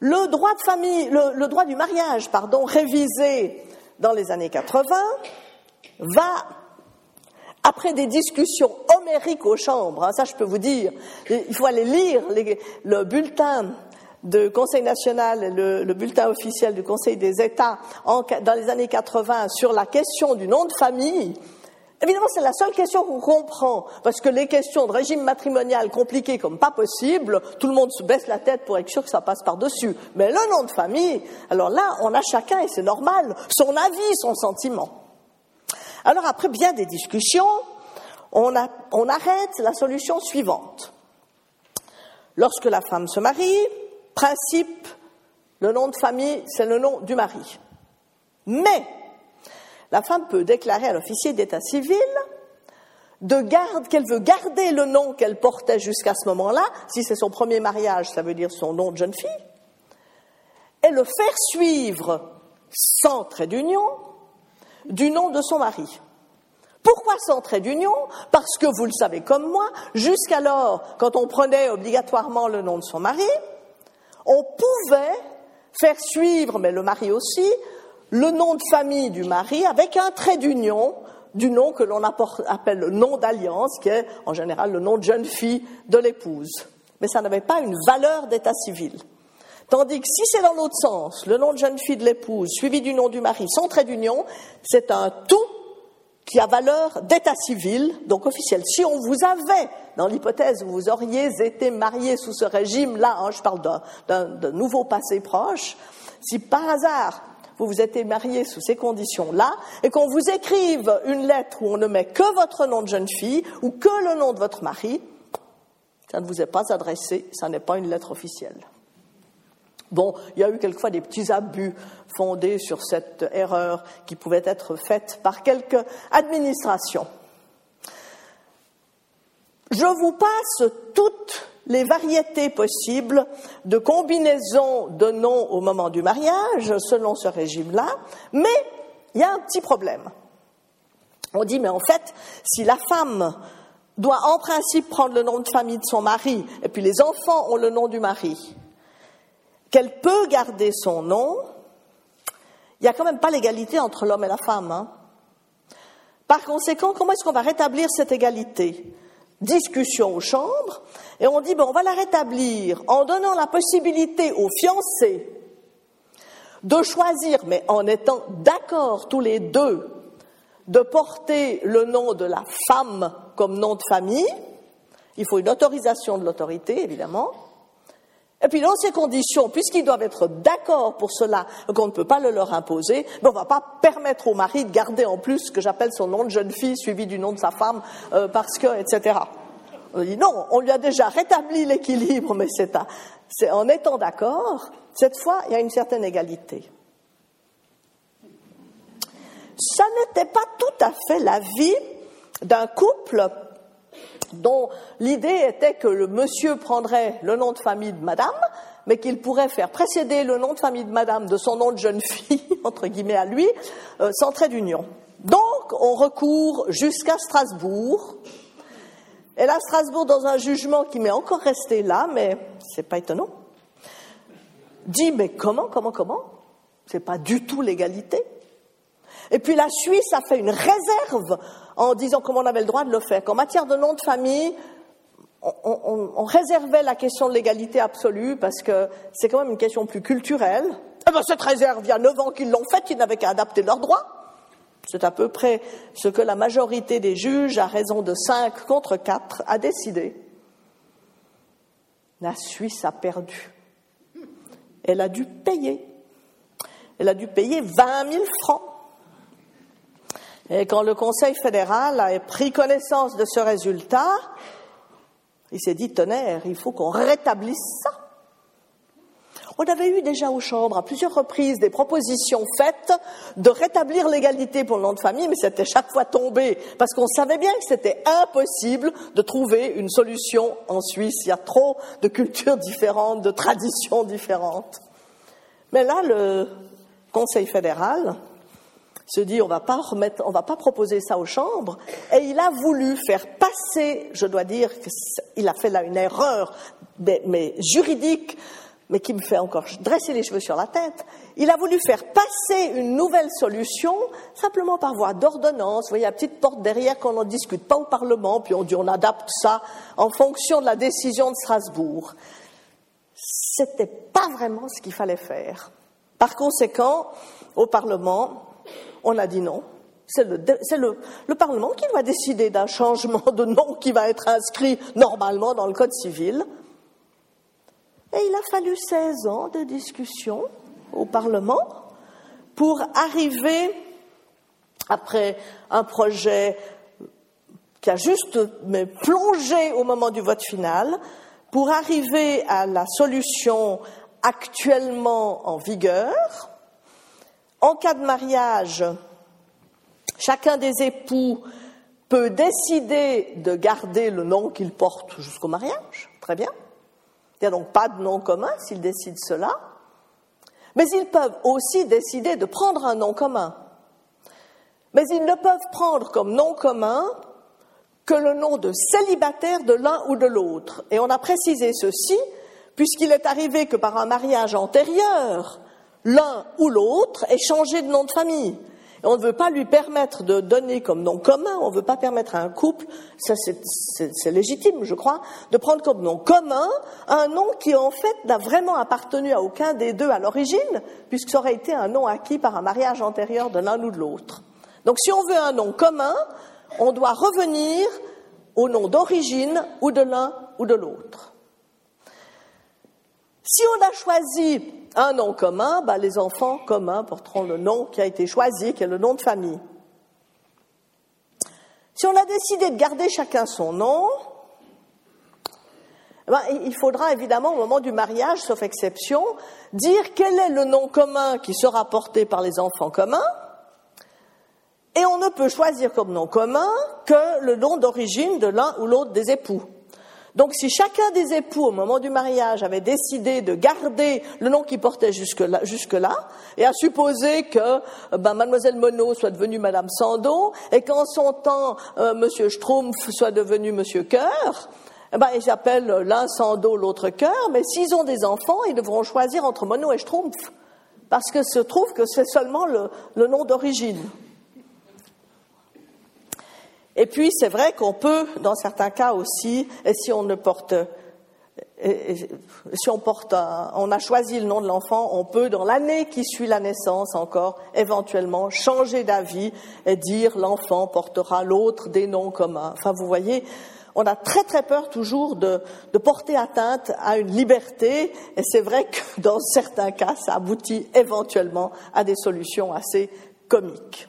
B: Le droit de famille, le, droit du mariage, pardon, révisé dans les années 80, va après des discussions homériques aux chambres, hein, ça je peux vous dire, il faut aller lire le bulletin du Conseil national, le, le, bulletin officiel du Conseil des États dans les années 80 sur la question du nom de famille, Évidemment, c'est la seule question qu'on comprend, parce que les questions de régime matrimonial compliquées comme pas possible, tout le monde se baisse la tête pour être sûr que ça passe par-dessus. Mais le nom de famille, alors là, on a chacun, et c'est normal, son avis, son sentiment. Alors après bien des discussions, on, arrête la solution suivante. Lorsque la femme se marie, principe, le nom de famille, c'est le nom du mari. Mais la femme peut déclarer à l'officier d'état civil de garde qu'elle veut garder le nom qu'elle portait jusqu'à ce moment-là. Si c'est son premier mariage, ça veut dire son nom de jeune fille. Et le faire suivre sans trait d'union du nom de son mari. Pourquoi sans trait d'union? Parce que vous le savez comme moi, jusqu'alors, quand on prenait obligatoirement le nom de son mari, on pouvait faire suivre, mais le mari aussi, le nom de famille du mari avec un trait d'union du nom que l'on appelle le nom d'alliance, qui est en général le nom de jeune fille de l'épouse. Mais ça n'avait pas une valeur d'état civil. Tandis que si c'est dans l'autre sens, le nom de jeune fille de l'épouse suivi du nom du mari sans trait d'union, c'est un tout qui a valeur d'état civil, donc officiel. Si on vous avait, dans l'hypothèse où vous auriez été marié sous ce régime-là, hein, je parle d'un nouveau passé proche, si par hasard vous vous êtes marié sous ces conditions-là, et qu'on vous écrive une lettre où on ne met que votre nom de jeune fille ou que le nom de votre mari, ça ne vous est pas adressé, ça n'est pas une lettre officielle. Bon, il y a eu quelquefois des petits abus fondés sur cette erreur qui pouvait être faite par quelques administrations. Je vous passe toutes les variétés possibles de combinaisons de noms au moment du mariage, selon ce régime-là, mais il y a un petit problème. On dit, mais en fait, si la femme doit en principe prendre le nom de famille de son mari, et puis les enfants ont le nom du mari, qu'elle peut garder son nom, il n'y a quand même pas l'égalité entre l'homme et la femme. Hein. Par conséquent, comment est-ce qu'on va rétablir cette égalité? Discussion aux chambres, et on dit, bon, on va la rétablir en donnant la possibilité aux fiancés de choisir, mais en étant d'accord tous les deux, de porter le nom de la femme comme nom de famille. Il faut une autorisation de l'autorité, évidemment. Et puis dans ces conditions, puisqu'ils doivent être d'accord pour cela, qu'on ne peut pas le leur imposer, mais on ne va pas permettre au mari de garder en plus ce que j'appelle son nom de jeune fille suivi du nom de sa femme, euh, parce que, etc. On dit non, on lui a déjà rétabli l'équilibre, mais c'est en étant d'accord, cette fois, il y a une certaine égalité. Ça n'était pas tout à fait la vie d'un couple dont l'idée était que le monsieur prendrait le nom de famille de madame, mais qu'il pourrait faire précéder le nom de famille de madame de son nom de jeune fille, entre guillemets à lui, euh, sans trait d'union. Donc, on recourt jusqu'à Strasbourg. Et là, Strasbourg, dans un jugement qui m'est encore resté là, mais c'est pas étonnant, dit mais comment, comment, comment? C'est pas du tout l'égalité. Et puis la Suisse a fait une réserve en disant comment on avait le droit de le faire. Qu'en matière de nom de famille, on, réservait la question de l'égalité absolue parce que c'est quand même une question plus culturelle. Eh ben, cette réserve, il y a neuf ans qu'ils l'ont faite, ils n'avaient qu'à adapter leurs droits. C'est à peu près ce que la majorité des juges, à raison de 5 contre 4, a décidé. La Suisse a perdu. Elle a dû payer. Elle a dû payer 20 000 francs et quand le Conseil fédéral a pris connaissance de ce résultat, il s'est dit, tonnerre, il faut qu'on rétablisse ça. On avait eu déjà aux chambres à plusieurs reprises des propositions faites de rétablir l'égalité pour le nom de famille, mais c'était chaque fois tombé parce qu'on savait bien que c'était impossible de trouver une solution en Suisse. Il y a trop de cultures différentes, de traditions différentes. Mais là, le Conseil fédéral se dit on va pas remettre, on va pas proposer ça aux chambres, et il a voulu faire passer, je dois dire qu'il a fait là une erreur, mais, juridique, mais qui me fait encore dresser les cheveux sur la tête. Il a voulu faire passer une nouvelle solution simplement par voie d'ordonnance. Vous voyez, la petite porte derrière qu'on n'en discute pas au Parlement, puis on dit on adapte ça en fonction de la décision de Strasbourg. C'était pas vraiment ce qu'il fallait faire. Par conséquent, au Parlement, on a dit non. C'est le, Parlement qui va décider d'un changement de nom qui va être inscrit normalement dans le Code civil. Et il a fallu 16 ans de discussion au Parlement pour arriver, après un projet qui a juste plongé au moment du vote final, pour arriver à la solution actuellement en vigueur, en cas de mariage, chacun des époux peut décider de garder le nom qu'il porte jusqu'au mariage. Très bien. Il n'y a donc pas de nom commun s'ils décident cela. Mais ils peuvent aussi décider de prendre un nom commun. Mais ils ne peuvent prendre comme nom commun que le nom de célibataire de l'un ou de l'autre. Et on a précisé ceci puisqu'il est arrivé que par un mariage antérieur, l'un ou l'autre ait changé de nom de famille. Et on ne veut pas lui permettre de donner comme nom commun, on ne veut pas permettre à un couple, ça c'est légitime je crois, de prendre comme nom commun un nom qui en fait n'a vraiment appartenu à aucun des deux à l'origine, puisque ça aurait été un nom acquis par un mariage antérieur de l'un ou de l'autre. Donc si on veut un nom commun, on doit revenir au nom d'origine ou de l'un ou de l'autre. Si on a choisi un nom commun, bah, les enfants communs porteront le nom qui a été choisi, qui est le nom de famille. Si on a décidé de garder chacun son nom, bah, il faudra évidemment au moment du mariage, sauf exception, dire quel est le nom commun qui sera porté par les enfants communs, et on ne peut choisir comme nom commun que le nom d'origine de l'un ou l'autre des époux. Donc si chacun des époux au moment du mariage avait décidé de garder le nom qu'il portait jusque-là, jusque là, et à supposer que ben, mademoiselle Monod soit devenue madame Sando, et qu'en son temps euh, monsieur Schtroumpf soit devenu monsieur Cœur, eh ben, ils appellent l'un Sando, l'autre Cœur, mais s'ils ont des enfants, ils devront choisir entre Monod et Schtroumpf, parce que se trouve que c'est seulement le nom d'origine. Et puis, c'est vrai qu'on peut, dans certains cas aussi, et si on ne porte, si on porte, on a choisi le nom de l'enfant, on peut, dans l'année qui suit la naissance encore, éventuellement changer d'avis et dire l'enfant portera l'autre des noms communs. Enfin, vous voyez, on a très très peur toujours de, de porter atteinte à une liberté, et c'est vrai que dans certains cas, ça aboutit éventuellement à des solutions assez comiques.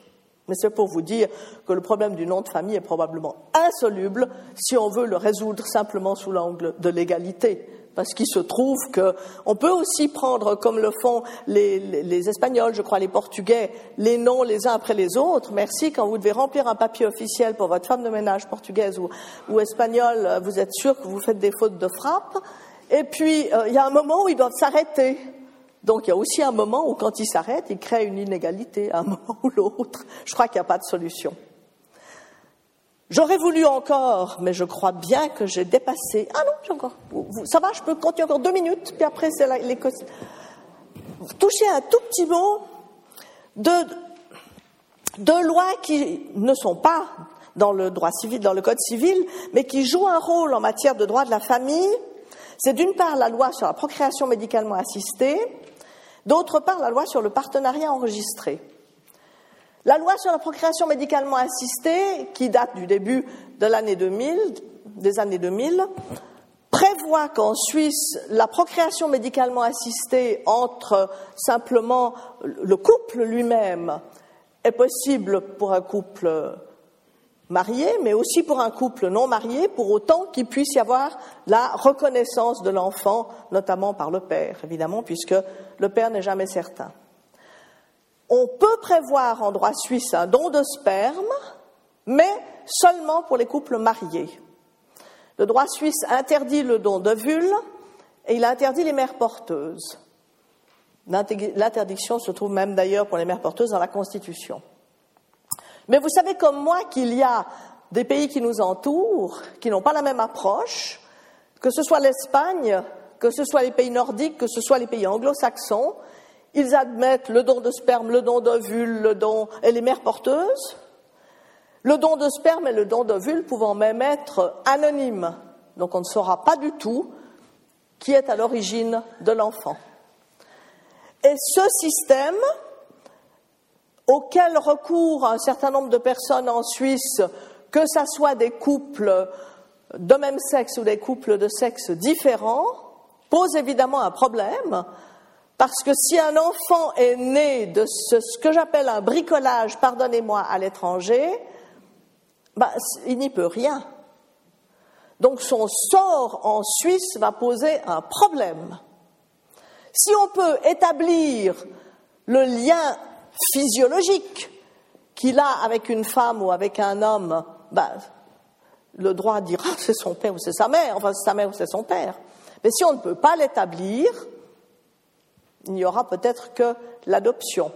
B: Mais c'est pour vous dire que le problème du nom de famille est probablement insoluble si on veut le résoudre simplement sous l'angle de l'égalité. Parce qu'il se trouve qu'on peut aussi prendre, comme le font les, Espagnols, je crois les Portugais, les noms les uns après les autres. Merci, quand vous devez remplir un papier officiel pour votre femme de ménage portugaise ou, espagnole, vous êtes sûr que vous faites des fautes de frappe. Et puis, euh, il y a un moment où ils doivent s'arrêter donc il y a aussi un moment où quand il s'arrête, il crée une inégalité à un moment ou l'autre. Je crois qu'il n'y a pas de solution. J'aurais voulu encore, mais je crois bien que j'ai dépassé. Ah non, j'ai encore. Ça va, je peux continuer encore deux minutes, puis après c'est les toucher un tout petit mot de, de lois qui ne sont pas dans le droit civil, dans le code civil, mais qui jouent un rôle en matière de droit de la famille. C'est d'une part la loi sur la procréation médicalement assistée, D'autre part, la loi sur le partenariat enregistré. La loi sur la procréation médicalement assistée, qui date du début de l'année 2000, des années 2000, prévoit qu'en Suisse, la procréation médicalement assistée entre simplement le couple lui-même est possible pour un couple marié, mais aussi pour un couple non marié, pour autant qu'il puisse y avoir la reconnaissance de l'enfant, notamment par le père, évidemment, puisque le père n'est jamais certain. On peut prévoir en droit suisse un don de sperme, mais seulement pour les couples mariés. Le droit suisse interdit le don d'ovules et il interdit les mères porteuses. L'interdiction se trouve même d'ailleurs pour les mères porteuses dans la Constitution. Mais vous savez comme moi qu'il y a des pays qui nous entourent, qui n'ont pas la même approche, que ce soit l'Espagne, que ce soit les pays nordiques, que ce soit les pays anglo-saxons, ils admettent le don de sperme, le don d'ovules, le don et les mères porteuses. Le don de sperme et le don d'ovules pouvant même être anonymes. Donc on ne saura pas du tout qui est à l'origine de l'enfant. Et ce système, auquel recourent un certain nombre de personnes en Suisse, que ce soit des couples de même sexe ou des couples de sexe différents, pose évidemment un problème, parce que si un enfant est né de ce, que j'appelle un bricolage, pardonnez-moi, à l'étranger, ben, il n'y peut rien. Donc son sort en Suisse va poser un problème. Si on peut établir le lien physiologique qu'il a avec une femme ou avec un homme, ben, le droit dira c'est son père ou c'est sa mère, enfin c'est sa mère ou c'est son père. Mais si on ne peut pas l'établir, il n'y aura peut-être que l'adoption.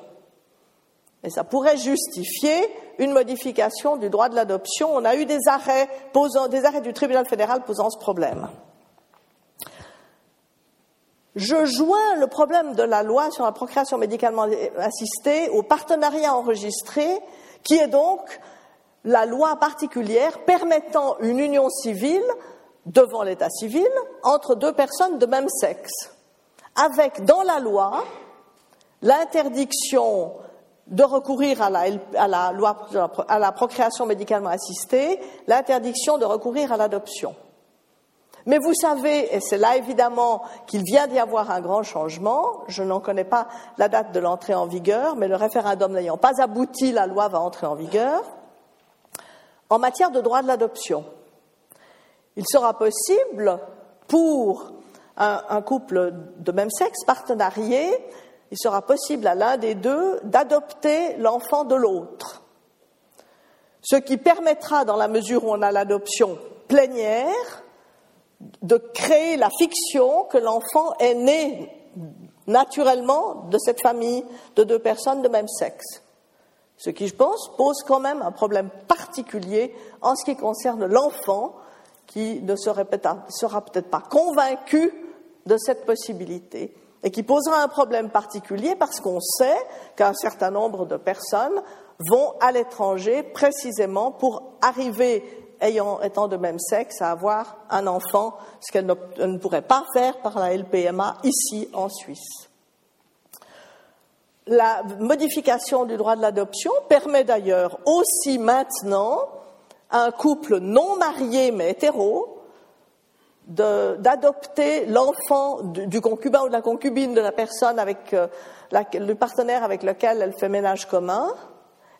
B: Et ça pourrait justifier une modification du droit de l'adoption. On a eu des arrêts, des arrêts du tribunal fédéral posant ce problème. Je joins le problème de la loi sur la procréation médicalement assistée au partenariat enregistré, qui est donc la loi particulière permettant une union civile devant l'état civil entre deux personnes de même sexe avec dans la loi l'interdiction de recourir à la, loi à la procréation médicalement assistée, l'interdiction de recourir à l'adoption. Mais vous savez, et c'est là évidemment qu'il vient d'y avoir un grand changement, je n'en connais pas la date de l'entrée en vigueur, mais le référendum n'ayant pas abouti, la loi va entrer en vigueur, en matière de droit de l'adoption. Il sera possible pour un, couple de même sexe, partenarié, il sera possible à l'un des deux d'adopter l'enfant de l'autre. Ce qui permettra, dans la mesure où on a l'adoption plénière, de créer la fiction que l'enfant est né naturellement de cette famille de deux personnes de même sexe. Ce qui, je pense, pose quand même un problème particulier en ce qui concerne l'enfant qui ne sera peut-être pas convaincu de cette possibilité et qui posera un problème particulier parce qu'on sait qu'un certain nombre de personnes vont à l'étranger précisément pour arriver ayant, étant de même sexe à avoir un enfant, ce qu'elle ne, pourrait pas faire par la LPMA ici en Suisse. La modification du droit de l'adoption permet d'ailleurs aussi maintenant à un couple non marié mais hétéro d'adopter l'enfant du, concubin ou de la concubine de la personne avec euh, le partenaire avec lequel elle fait ménage commun.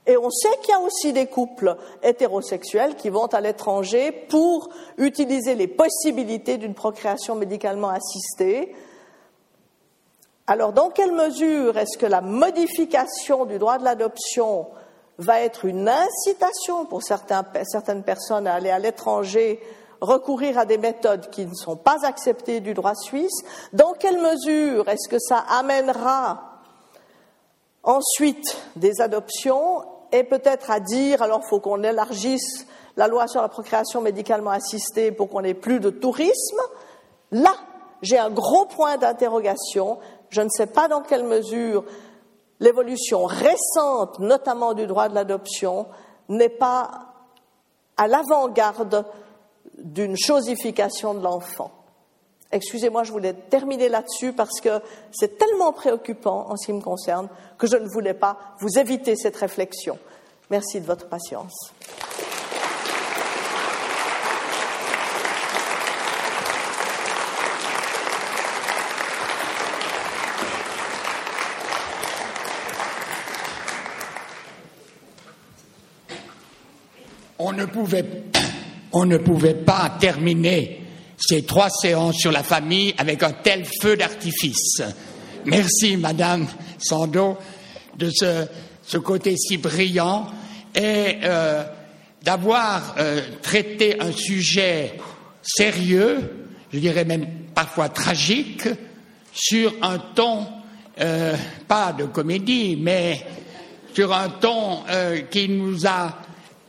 B: Et on sait qu'il y a aussi des couples hétérosexuels qui vont à l'étranger pour utiliser les possibilités d'une procréation médicalement assistée. Alors, dans quelle mesure est-ce que la modification du droit de l'adoption va être une incitation pour certaines personnes à aller à l'étranger recourir à des méthodes qui ne sont pas acceptées du droit suisse? Dans quelle mesure est-ce que ça amènera ensuite des adoptions et peut-être à dire alors faut qu'on élargisse la loi sur la procréation médicalement assistée pour qu'on ait plus de tourisme Là, j'ai un gros point d'interrogation. Je ne sais pas dans quelle mesure l'évolution récente, notamment du droit de l'adoption, n'est pas à l'avant-garde d'une chosification de l'enfant. Excusez-moi, je voulais terminer là-dessus parce que c'est tellement préoccupant en ce qui me concerne que je ne voulais pas vous éviter cette réflexion. Merci de votre patience.
C: on ne pouvait, on ne pouvait pas terminer ces trois séances sur la famille avec un tel feu d'artifice. Merci, Madame Sando, de ce, côté si brillant et euh, d'avoir euh, traité un sujet sérieux, je dirais même parfois tragique, sur un ton, euh, pas de comédie, mais sur un ton qui nous a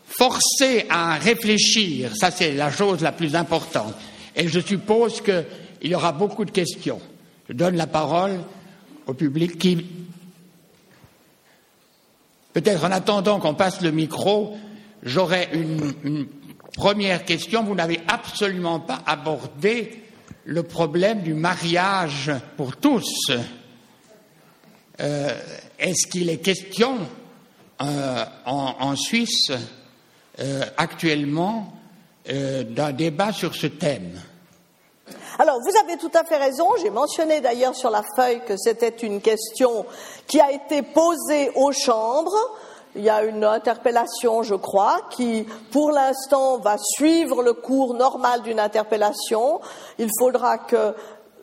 C: forcé à réfléchir. Ça, c'est la chose la plus importante. Et je suppose qu'il y aura beaucoup de questions. Je donne la parole au public qui, peut-être en attendant qu'on passe le micro, j'aurais une, première question. Vous n'avez absolument pas abordé le problème du mariage pour tous. Euh, est-ce qu'il est question euh, en, Suisse euh, actuellement d'un débat sur ce thème
B: alors, vous avez tout à fait raison. J'ai mentionné d'ailleurs sur la feuille que c'était une question qui a été posée aux chambres. Il y a une interpellation, je crois, qui, pour l'instant, va suivre le cours normal d'une interpellation. Il faudra que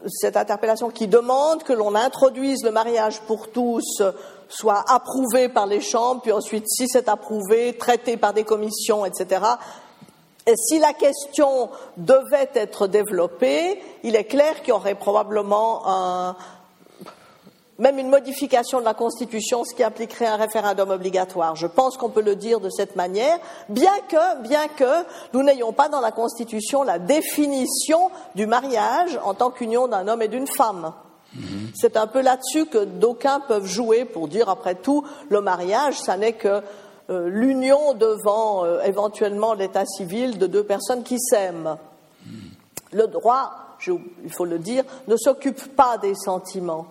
B: cette interpellation qui demande que l'on introduise le mariage pour tous soit approuvée par les chambres, puis ensuite, si c'est approuvé, traité par des commissions, etc. Et si la question devait être développée, il est clair qu'il y aurait probablement un, même une modification de la Constitution, ce qui impliquerait un référendum obligatoire. Je pense qu'on peut le dire de cette manière, bien que, bien que nous n'ayons pas dans la Constitution la définition du mariage en tant qu'union d'un homme et d'une femme. Mm-hmm. C'est un peu là-dessus que d'aucuns peuvent jouer pour dire, après tout, le mariage, ça n'est que l'union devant euh, éventuellement l'état civil de deux personnes qui s'aiment. Le droit, il faut le dire, ne s'occupe pas des sentiments.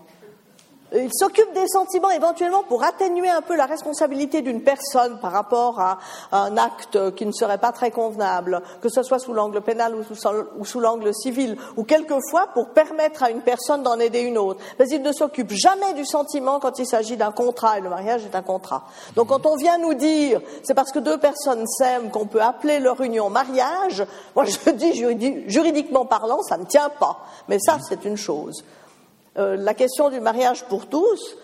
B: Il s'occupe des sentiments éventuellement pour atténuer un peu la responsabilité d'une personne par rapport à un acte qui ne serait pas très convenable, que ce soit sous l'angle pénal ou sous, l'angle civil, ou quelquefois pour permettre à une personne d'en aider une autre. Mais il ne s'occupe jamais du sentiment quand il s'agit d'un contrat, et le mariage est un contrat. Donc quand on vient nous dire c'est parce que deux personnes s'aiment qu'on peut appeler leur union mariage, moi je dis juridiquement parlant, ça ne tient pas. Mais ça, c'est une chose. Euh, la question du mariage pour tous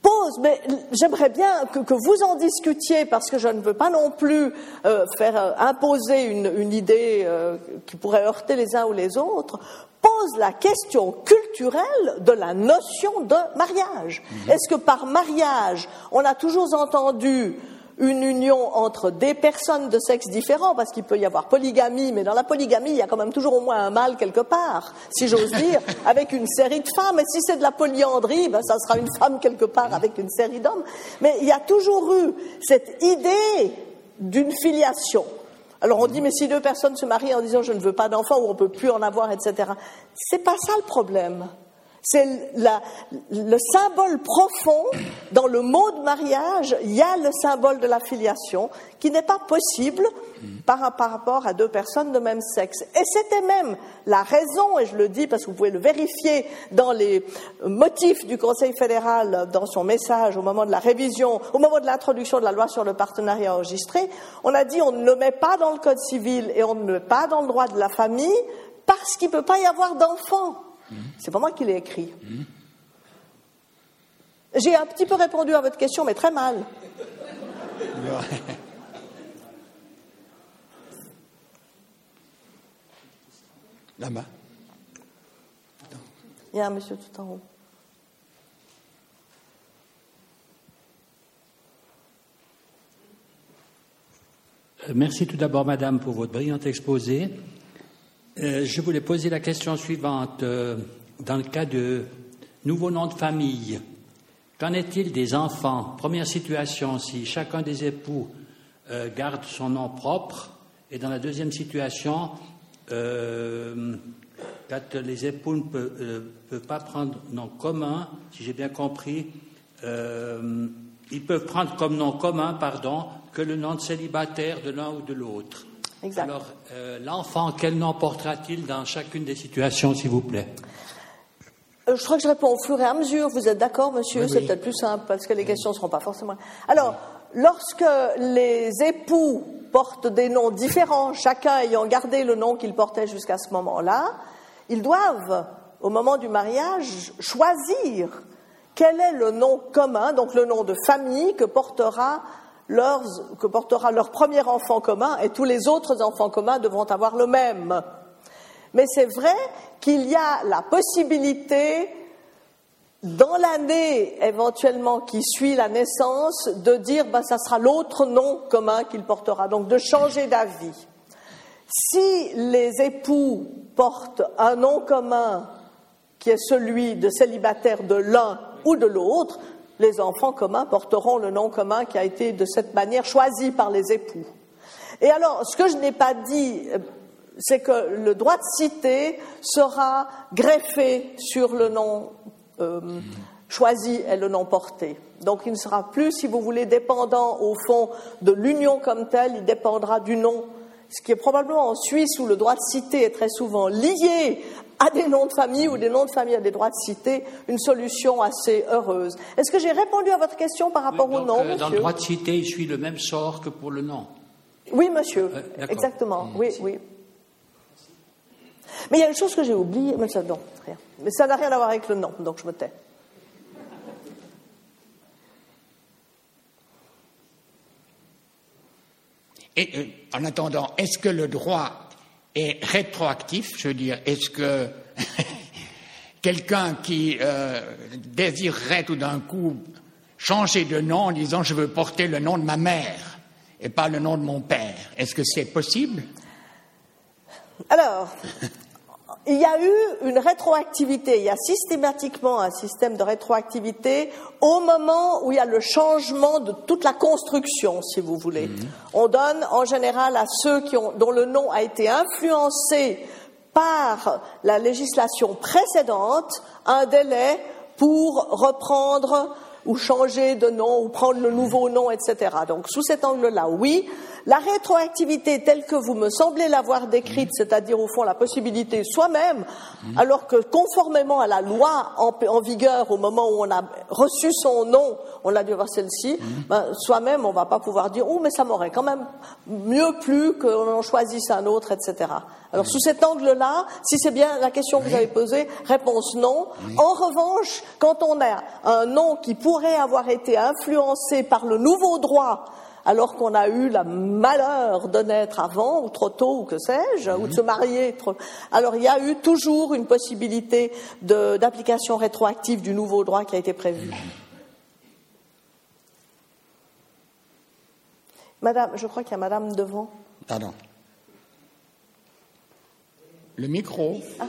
B: pose, mais j'aimerais bien que, vous en discutiez parce que je ne veux pas non plus euh, faire euh, imposer une, idée qui pourrait heurter les uns ou les autres, pose la question culturelle de la notion de mariage. Mhm. Est-ce que par mariage, on a toujours entendu une union entre des personnes de sexe différents, parce qu'il peut y avoir polygamie, mais dans la polygamie, il y a quand même toujours au moins un mâle quelque part, si j'ose dire, avec une série de femmes. Et si c'est de la polyandrie, ben, ça sera une femme quelque part avec une série d'hommes. Mais il y a toujours eu cette idée d'une filiation. Alors on dit, mais si deux personnes se marient en disant je ne veux pas d'enfants ou on ne peut plus en avoir, etc. C'est pas ça le problème. C'est le symbole profond dans le mot de mariage. Il y a le symbole de la filiation qui n'est pas possible par, rapport à deux personnes de même sexe. Et c'était même la raison, et je le dis parce que vous pouvez le vérifier dans les motifs du Conseil fédéral dans son message au moment de la révision, au moment de l'introduction de la loi sur le partenariat enregistré, on a dit on ne le met pas dans le code civil et on ne le met pas dans le droit de la famille parce qu'il ne peut pas y avoir d'enfants. C'est pas moi qui l'ai écrit. J'ai un petit peu répondu à votre question, mais très mal.
C: Là-bas.
B: Il y a un monsieur tout en haut.
D: Euh, merci tout d'abord, Madame, pour votre brillant exposé. Euh, je voulais poser la question suivante. Euh, dans le cas de nouveaux noms de famille, qu'en est-il des enfants? Première situation, si chacun des époux euh, garde son nom propre, et dans la deuxième situation, quand les époux ne peuvent, pas prendre nom commun, si j'ai bien compris, ils peuvent prendre comme nom commun, pardon, que le nom de célibataire de l'un ou de l'autre. Alors, euh, l'enfant, quel nom portera-t-il dans chacune des situations, s'il vous plaît?
B: Euh, Je crois que je réponds au fur et à mesure. Vous êtes d'accord, monsieur? C'est peut-être plus simple parce que les questions ne seront pas forcément. Alors, lorsque les époux portent des noms différents, chacun ayant gardé le nom qu'il portait jusqu'à ce moment-là, ils doivent, au moment du mariage, choisir quel est le nom commun, donc le nom de famille que portera, que portera leur premier enfant commun, et tous les autres enfants communs devront avoir le même. Mais c'est vrai qu'il y a la possibilité dans l'année éventuellement qui suit la naissance, de dire ben, ça sera l'autre nom commun qu'il portera, donc de changer d'avis. Si les époux portent un nom commun qui est celui de célibataire de l'un ou de l'autre, les enfants communs porteront le nom commun qui a été de cette manière choisi par les époux. Et alors, ce que je n'ai pas dit, c'est que le droit de cité sera greffé sur le nom euh, choisi et le nom porté. Donc il ne sera plus, si vous voulez, dépendant au fond de l'union comme telle, il dépendra du nom. Ce qui est probablement en Suisse où le droit de cité est très souvent lié à des noms de famille ou des noms de famille à des droits de cité, une solution assez heureuse. Est-ce que j'ai répondu à votre question par rapport au nom,
D: euh, Dans le droit de cité, il suit le même sort que pour le nom.
B: Oui, monsieur. Euh, Exactement. Oui, oui. Mais il y a une chose que j'ai oubliée, mais ça, non, rien. Mais ça n'a rien à voir avec le nom, donc je me tais.
C: Et euh, en attendant, est-ce que le droit est rétroactif Je veux dire, est-ce que quelqu'un qui euh, désirerait tout d'un coup changer de nom en disant je veux porter le nom de ma mère et pas le nom de mon père, est-ce que c'est possible?
B: Alors, il y a eu une rétroactivité, il y a systématiquement un système de rétroactivité au moment où il y a le changement de toute la construction, si vous voulez. Mhm. On donne en général à ceux qui ont, dont le nom a été influencé par la législation précédente un délai pour reprendre ou changer de nom ou prendre le nouveau nom, etc. Donc sous cet angle-là, oui, la rétroactivité telle que vous me semblez l'avoir décrite, c'est-à-dire au fond la possibilité soi-même, alors que conformément à la loi en, vigueur au moment où on a reçu son nom, on a dû avoir celle-ci, ben, soi-même on ne va pas pouvoir dire oh mais ça m'aurait quand même mieux plu qu'on en choisisse un autre, etc. Alors sous cet angle-là, si c'est bien la question que vous avez posée, réponse non. En revanche, quand on a un nom qui pourrait avoir été influencé par le nouveau droit alors qu'on a eu le malheur de naître avant, ou trop tôt, ou que sais-je, ou de se marier. Alors il y a eu toujours une possibilité d'application rétroactive du nouveau droit qui a été prévu. Madame, je crois qu'il y a Madame devant.
C: Pardon. Le micro.
B: Ah.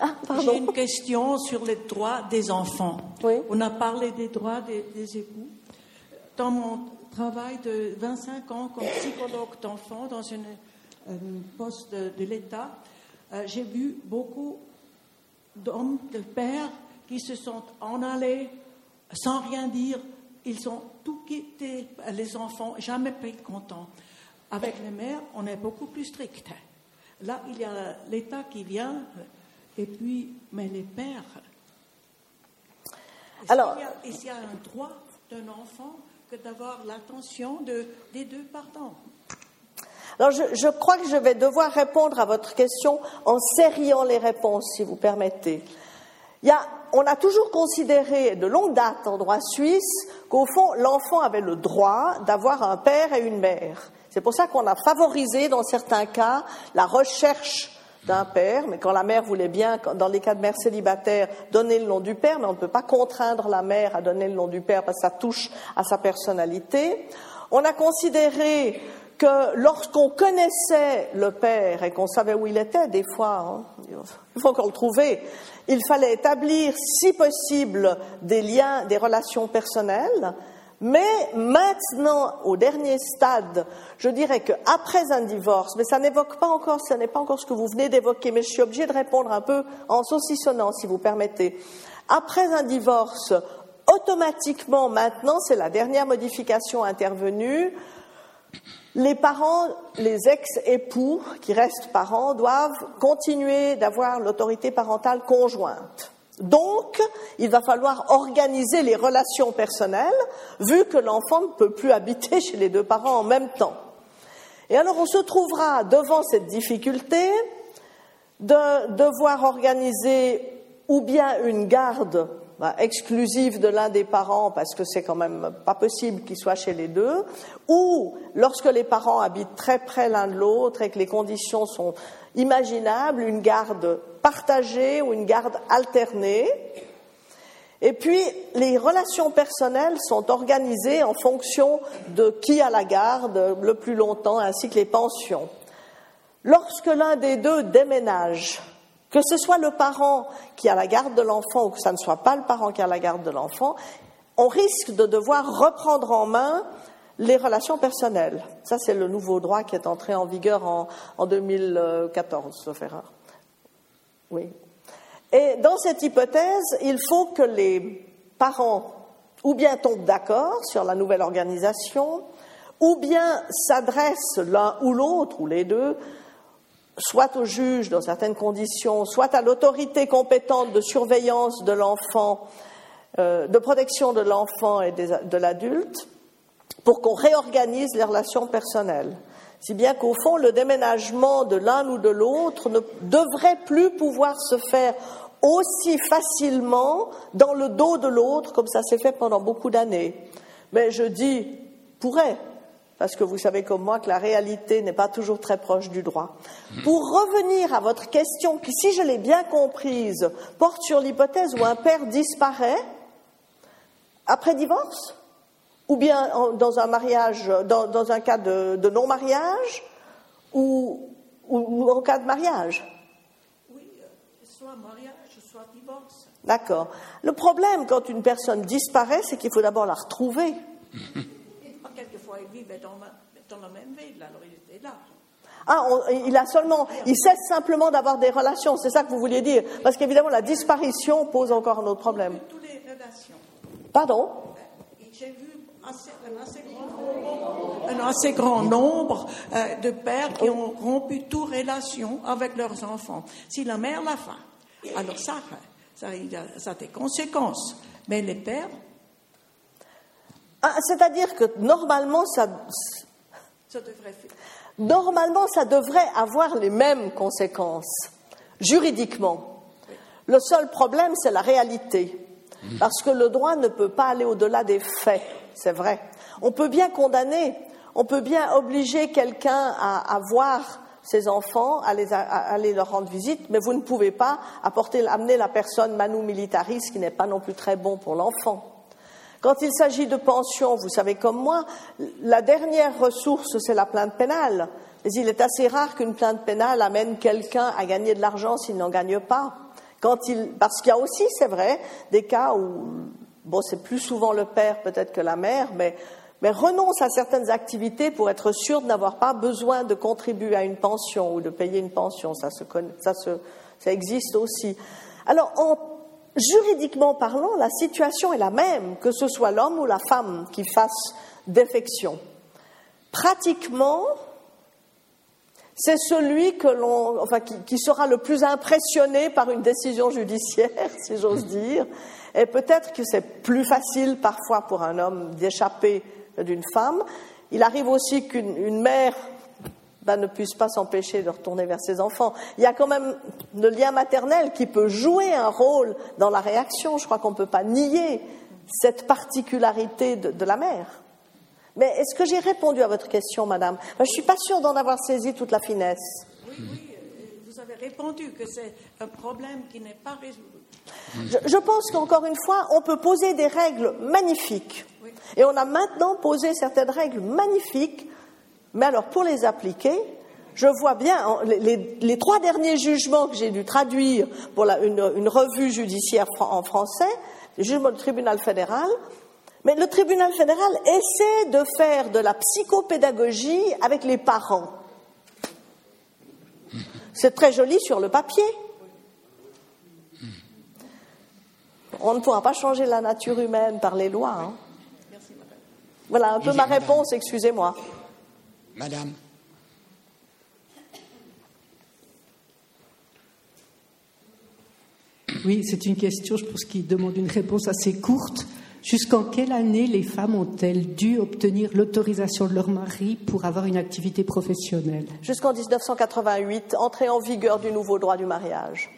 B: Ah,
E: J'ai une question sur les droits des enfants. On a parlé des droits des époux dans mon travail de 25 ans comme psychologue d'enfants dans un poste de, l'État, euh, j'ai vu beaucoup d'hommes, de pères qui se sont en allés sans rien dire. Ils ont tout quitté, les enfants, jamais pris contents. Avec les mères, on est beaucoup plus strict. Là, il y a l'État qui vient, et puis, mais les pères. Alors, il y a un droit d'un enfant d'avoir l'attention de, des deux parents.
B: Alors, je, je, crois que je vais devoir répondre à votre question en serriant les réponses, si vous permettez. Il y a, on a toujours considéré de longue date en droit suisse qu'au fond, l'enfant avait le droit d'avoir un père et une mère. C'est pour ça qu'on a favorisé, dans certains cas, la recherche d'un père, mais quand la mère voulait bien, dans les cas de mère célibataire, donner le nom du père, mais on ne peut pas contraindre la mère à donner le nom du père parce que ça touche à sa personnalité. On a considéré que lorsqu'on connaissait le père et qu'on savait où il était, des fois, hein, il faut qu'on le trouvait, il fallait établir, si possible, des liens, des relations personnelles, mais maintenant, au dernier stade, je dirais qu'après un divorce, mais ça n'évoque pas encore, ce n'est pas encore ce que vous venez d'évoquer, mais je suis obligée de répondre un peu en saucissonnant, si vous permettez. Après un divorce, automatiquement, maintenant, c'est la dernière modification intervenue, les parents, les ex-époux qui restent parents, doivent continuer d'avoir l'autorité parentale conjointe. Donc, il va falloir organiser les relations personnelles, vu que l'enfant ne peut plus habiter chez les deux parents en même temps. Et alors, on se trouvera devant cette difficulté de devoir organiser ou bien une garde bah, exclusive de l'un des parents, parce que c'est quand même pas possible qu'il soit chez les deux, ou lorsque les parents habitent très près l'un de l'autre et que les conditions sont imaginables, une garde partagée ou une garde alternée. Et puis, les relations personnelles sont organisées en fonction de qui a la garde le plus longtemps, ainsi que les pensions. Lorsque l'un des deux déménage, que ce soit le parent qui a la garde de l'enfant ou que ce ne soit pas le parent qui a la garde de l'enfant, on risque de devoir reprendre en main les relations personnelles. Ça, c'est le nouveau droit qui est entré en vigueur en, en 2014, sauf erreur. Et dans cette hypothèse, il faut que les parents ou bien tombent d'accord sur la nouvelle organisation, ou bien s'adressent l'un ou l'autre, ou les deux, soit au juge dans certaines conditions, soit à l'autorité compétente de surveillance de l'enfant, euh, de protection de l'enfant et de l'adulte, pour qu'on réorganise les relations personnelles. Si bien qu'au fond, le déménagement de l'un ou de l'autre ne devrait plus pouvoir se faire aussi facilement dans le dos de l'autre comme ça s'est fait pendant beaucoup d'années. Mais je dis pourrait, parce que vous savez comme moi que la réalité n'est pas toujours très proche du droit. Pour revenir à votre question, qui, si je l'ai bien comprise, porte sur l'hypothèse où un père disparaît après divorce ou bien dans un mariage, dans, un cas de, non-mariage, ou, en cas de mariage
E: Oui, euh, soit mariage, soit divorce.
B: D'accord. Le problème quand une personne disparaît, c'est qu'il faut d'abord la retrouver.
E: Quelquefois, il vivait dans, la même ville, alors il était là.
B: Ah, il a seulement, il cesse simplement d'avoir des relations, c'est ça que vous vouliez dire Parce qu'évidemment, la disparition pose encore un autre problème.
E: Toutes les relations.
B: Pardon?
E: J'ai vu un assez grand nombre, euh, de pères qui ont rompu toute relation avec leurs enfants. Si la mère l'a fait, alors ça, ça, ça a des conséquences. Mais les pères?
B: Ah, c'est-à-dire que normalement, ça.
E: Ça devrait.
B: Normalement, ça devrait avoir les mêmes conséquences, juridiquement. Le seul problème, c'est la réalité. Parce que le droit ne peut pas aller au-delà des faits c'est vrai. On peut bien condamner, on peut bien obliger quelqu'un à, voir ses enfants, à, aller leur rendre visite, mais vous ne pouvez pas apporter, amener la personne manu militaris, qui n'est pas non plus très bon pour l'enfant. Quand il s'agit de pension, vous savez comme moi, la dernière ressource, c'est la plainte pénale. Mais il est assez rare qu'une plainte pénale amène quelqu'un à gagner de l'argent s'il n'en gagne pas. Parce qu'il y a aussi, c'est vrai, des cas où Bon, c'est plus souvent le père peut-être que la mère, mais, renonce à certaines activités pour être sûr de n'avoir pas besoin de contribuer à une pension ou de payer une pension. Ça, ça, existe aussi. Alors, juridiquement parlant, la situation est la même, que ce soit l'homme ou la femme qui fasse défection. Pratiquement, c'est celui que enfin, qui, sera le plus impressionné par une décision judiciaire, si j'ose dire, et peut-être que c'est plus facile parfois pour un homme d'échapper d'une femme. Il arrive aussi qu'une mère ben, ne puisse pas s'empêcher de retourner vers ses enfants. Il y a quand même le lien maternel qui peut jouer un rôle dans la réaction. Je crois qu'on ne peut pas nier cette particularité de, la mère. Mais est-ce que j'ai répondu à votre question, madame? Ben, Je ne suis pas sûre d'en avoir saisi toute la finesse.
E: Oui, oui, avez répondu que c'est un problème qui n'est pas résolu.
B: Je, pense qu'encore une fois, on peut poser des règles magnifiques. Et on a maintenant posé certaines règles magnifiques, mais alors pour les appliquer, je vois bien les, trois derniers jugements que j'ai dû traduire pour une, revue judiciaire en français, les jugements du tribunal fédéral, mais le tribunal fédéral essaie de faire de la psychopédagogie avec les parents. C'est très joli sur le papier, On ne pourra pas changer la nature humaine par les lois. Hein. Voilà un peu ma réponse, excusez-moi.
C: Madame.
F: Oui, c'est une question, je pense, qui demande une réponse assez courte. Jusqu'en quelle année les femmes ont-elles dû obtenir l'autorisation de leur mari pour avoir une activité professionnelle?
B: Jusqu'en 1988, entrée en vigueur du nouveau droit du mariage.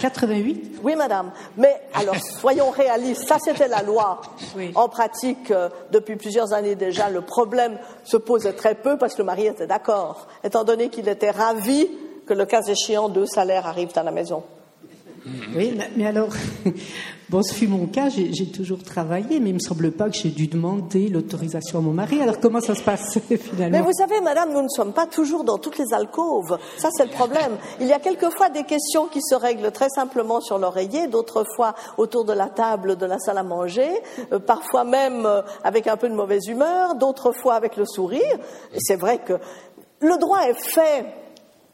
F: 88
B: Oui, madame. Mais alors, soyons réalistes, ça c'était la loi. En pratique, euh, depuis plusieurs années déjà, le problème se posait très peu parce que le mari était d'accord, étant donné qu'il était ravi que le cas échéant, deux salaires arrivent à la maison.
F: Oui, mais alors, bon, ce fut mon cas, j'ai toujours travaillé, mais il me semble pas que j'ai dû demander l'autorisation à mon mari. Alors comment ça se passe finalement?
B: Mais vous savez, madame, nous ne sommes pas toujours dans toutes les alcôves. Ça, c'est le problème. Il y a quelquefois des questions qui se règlent très simplement sur l'oreiller, d'autres fois autour de la table de la salle à manger, euh, parfois même euh, avec un peu de mauvaise humeur, d'autres fois avec le sourire. Et c'est vrai que le droit est fait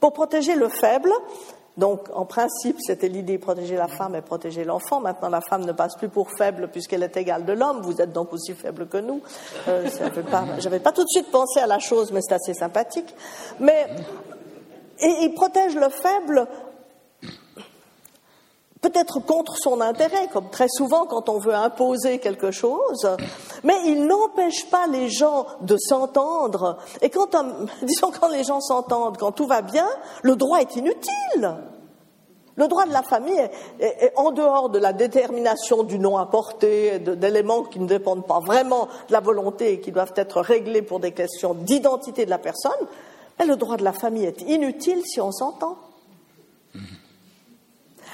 B: pour protéger le faible, donc, en principe, c'était l'idée de protéger la femme et protéger l'enfant. Maintenant, la femme ne passe plus pour faible puisqu'elle est égale de l'homme. Vous êtes donc aussi faible que nous. Euh, J'avais pas, tout de suite pensé à la chose, mais c'est assez sympathique. Mais il protège le faible peut-être contre son intérêt, comme très souvent quand on veut imposer quelque chose, mais il n'empêche pas les gens de s'entendre. Et quand, disons, quand les gens s'entendent, quand tout va bien, le droit est inutile. Le droit de la famille est, en dehors de la détermination du nom apporté, d'éléments qui ne dépendent pas vraiment de la volonté et qui doivent être réglés pour des questions d'identité de la personne, mais le droit de la famille est inutile si on s'entend.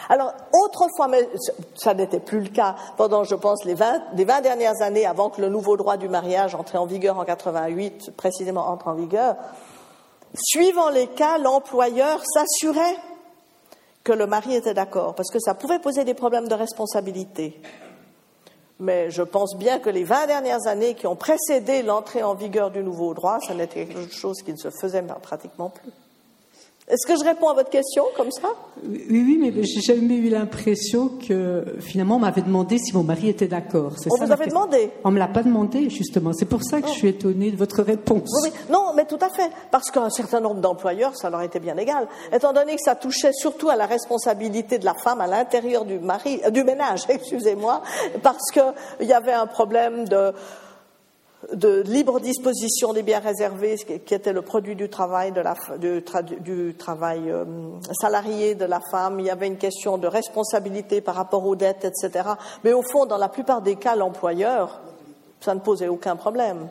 B: Alors, autrefois, mais ça n'était plus le cas pendant, je pense, les 20, les 20 dernières années avant que le nouveau droit du mariage entre en vigueur en 88, précisément entre en vigueur, suivant les cas, l'employeur s'assurait que le mari était d'accord, parce que ça pouvait poser des problèmes de responsabilité. Mais je pense bien que les 20 dernières années qui ont précédé l'entrée en vigueur du nouveau droit, ça n'était quelque chose qui ne se faisait pratiquement plus. Est-ce que je réponds à votre question comme ça?
F: Oui, oui, mais j'ai jamais eu l'impression que finalement on m'avait demandé si mon mari était d'accord.
B: On vous avait demandé?
F: On me l'a pas demandé justement. C'est pour ça que je suis étonnée de votre réponse.
B: Oui, oui. Non, mais tout à fait. Parce qu'un certain nombre d'employeurs, ça leur était bien égal, étant donné que ça touchait surtout à la responsabilité de la femme à l'intérieur du mari, euh, du ménage, excusez-moi, parce qu'il y avait un problème de de libre disposition des biens réservés, qui était le produit du travail, de la, du, travail euh, salarié de la femme. Il y avait une question de responsabilité par rapport aux dettes, etc. Mais au fond, dans la plupart des cas, l'employeur, ça ne posait aucun problème.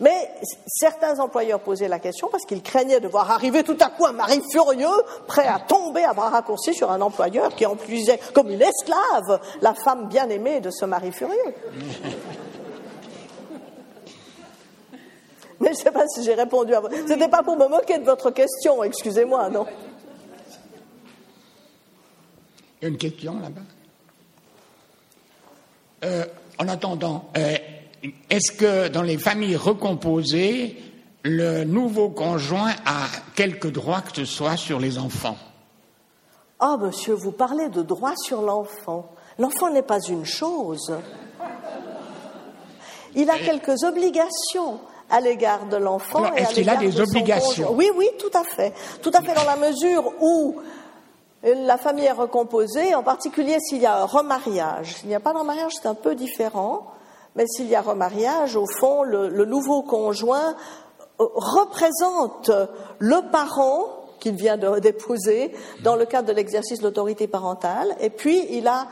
B: Mais certains employeurs posaient la question parce qu'ils craignaient de voir arriver tout à coup un mari furieux, prêt à tomber à bras raccourcis sur un employeur qui emplisait comme une esclave la femme bien aimée de ce mari furieux. Mais je ne sais pas si j'ai répondu à votre... Ce n'était pas pour me moquer de votre question, excusez-moi, non
C: Il y a une question là-bas. Euh, en attendant, euh, est-ce que dans les familles recomposées, le nouveau conjoint a quelques droits que ce soit sur les enfants?
B: Ah, monsieur, vous parlez de droits sur l'enfant. L'enfant n'est pas une chose. Il a quelques obligations à l'égard de l'enfant.
C: Est-ce qu'il a des obligations
B: Oui, oui, tout à fait. Tout à fait dans la mesure où la famille est recomposée, en particulier s'il y a un remariage. S'il n'y a pas de remariage, c'est un peu différent. Mais s'il y a remariage, au fond, le, le nouveau conjoint euh, représente le parent qu'il vient d'épouser dans le cadre de l'exercice de l'autorité parentale. Et puis, il a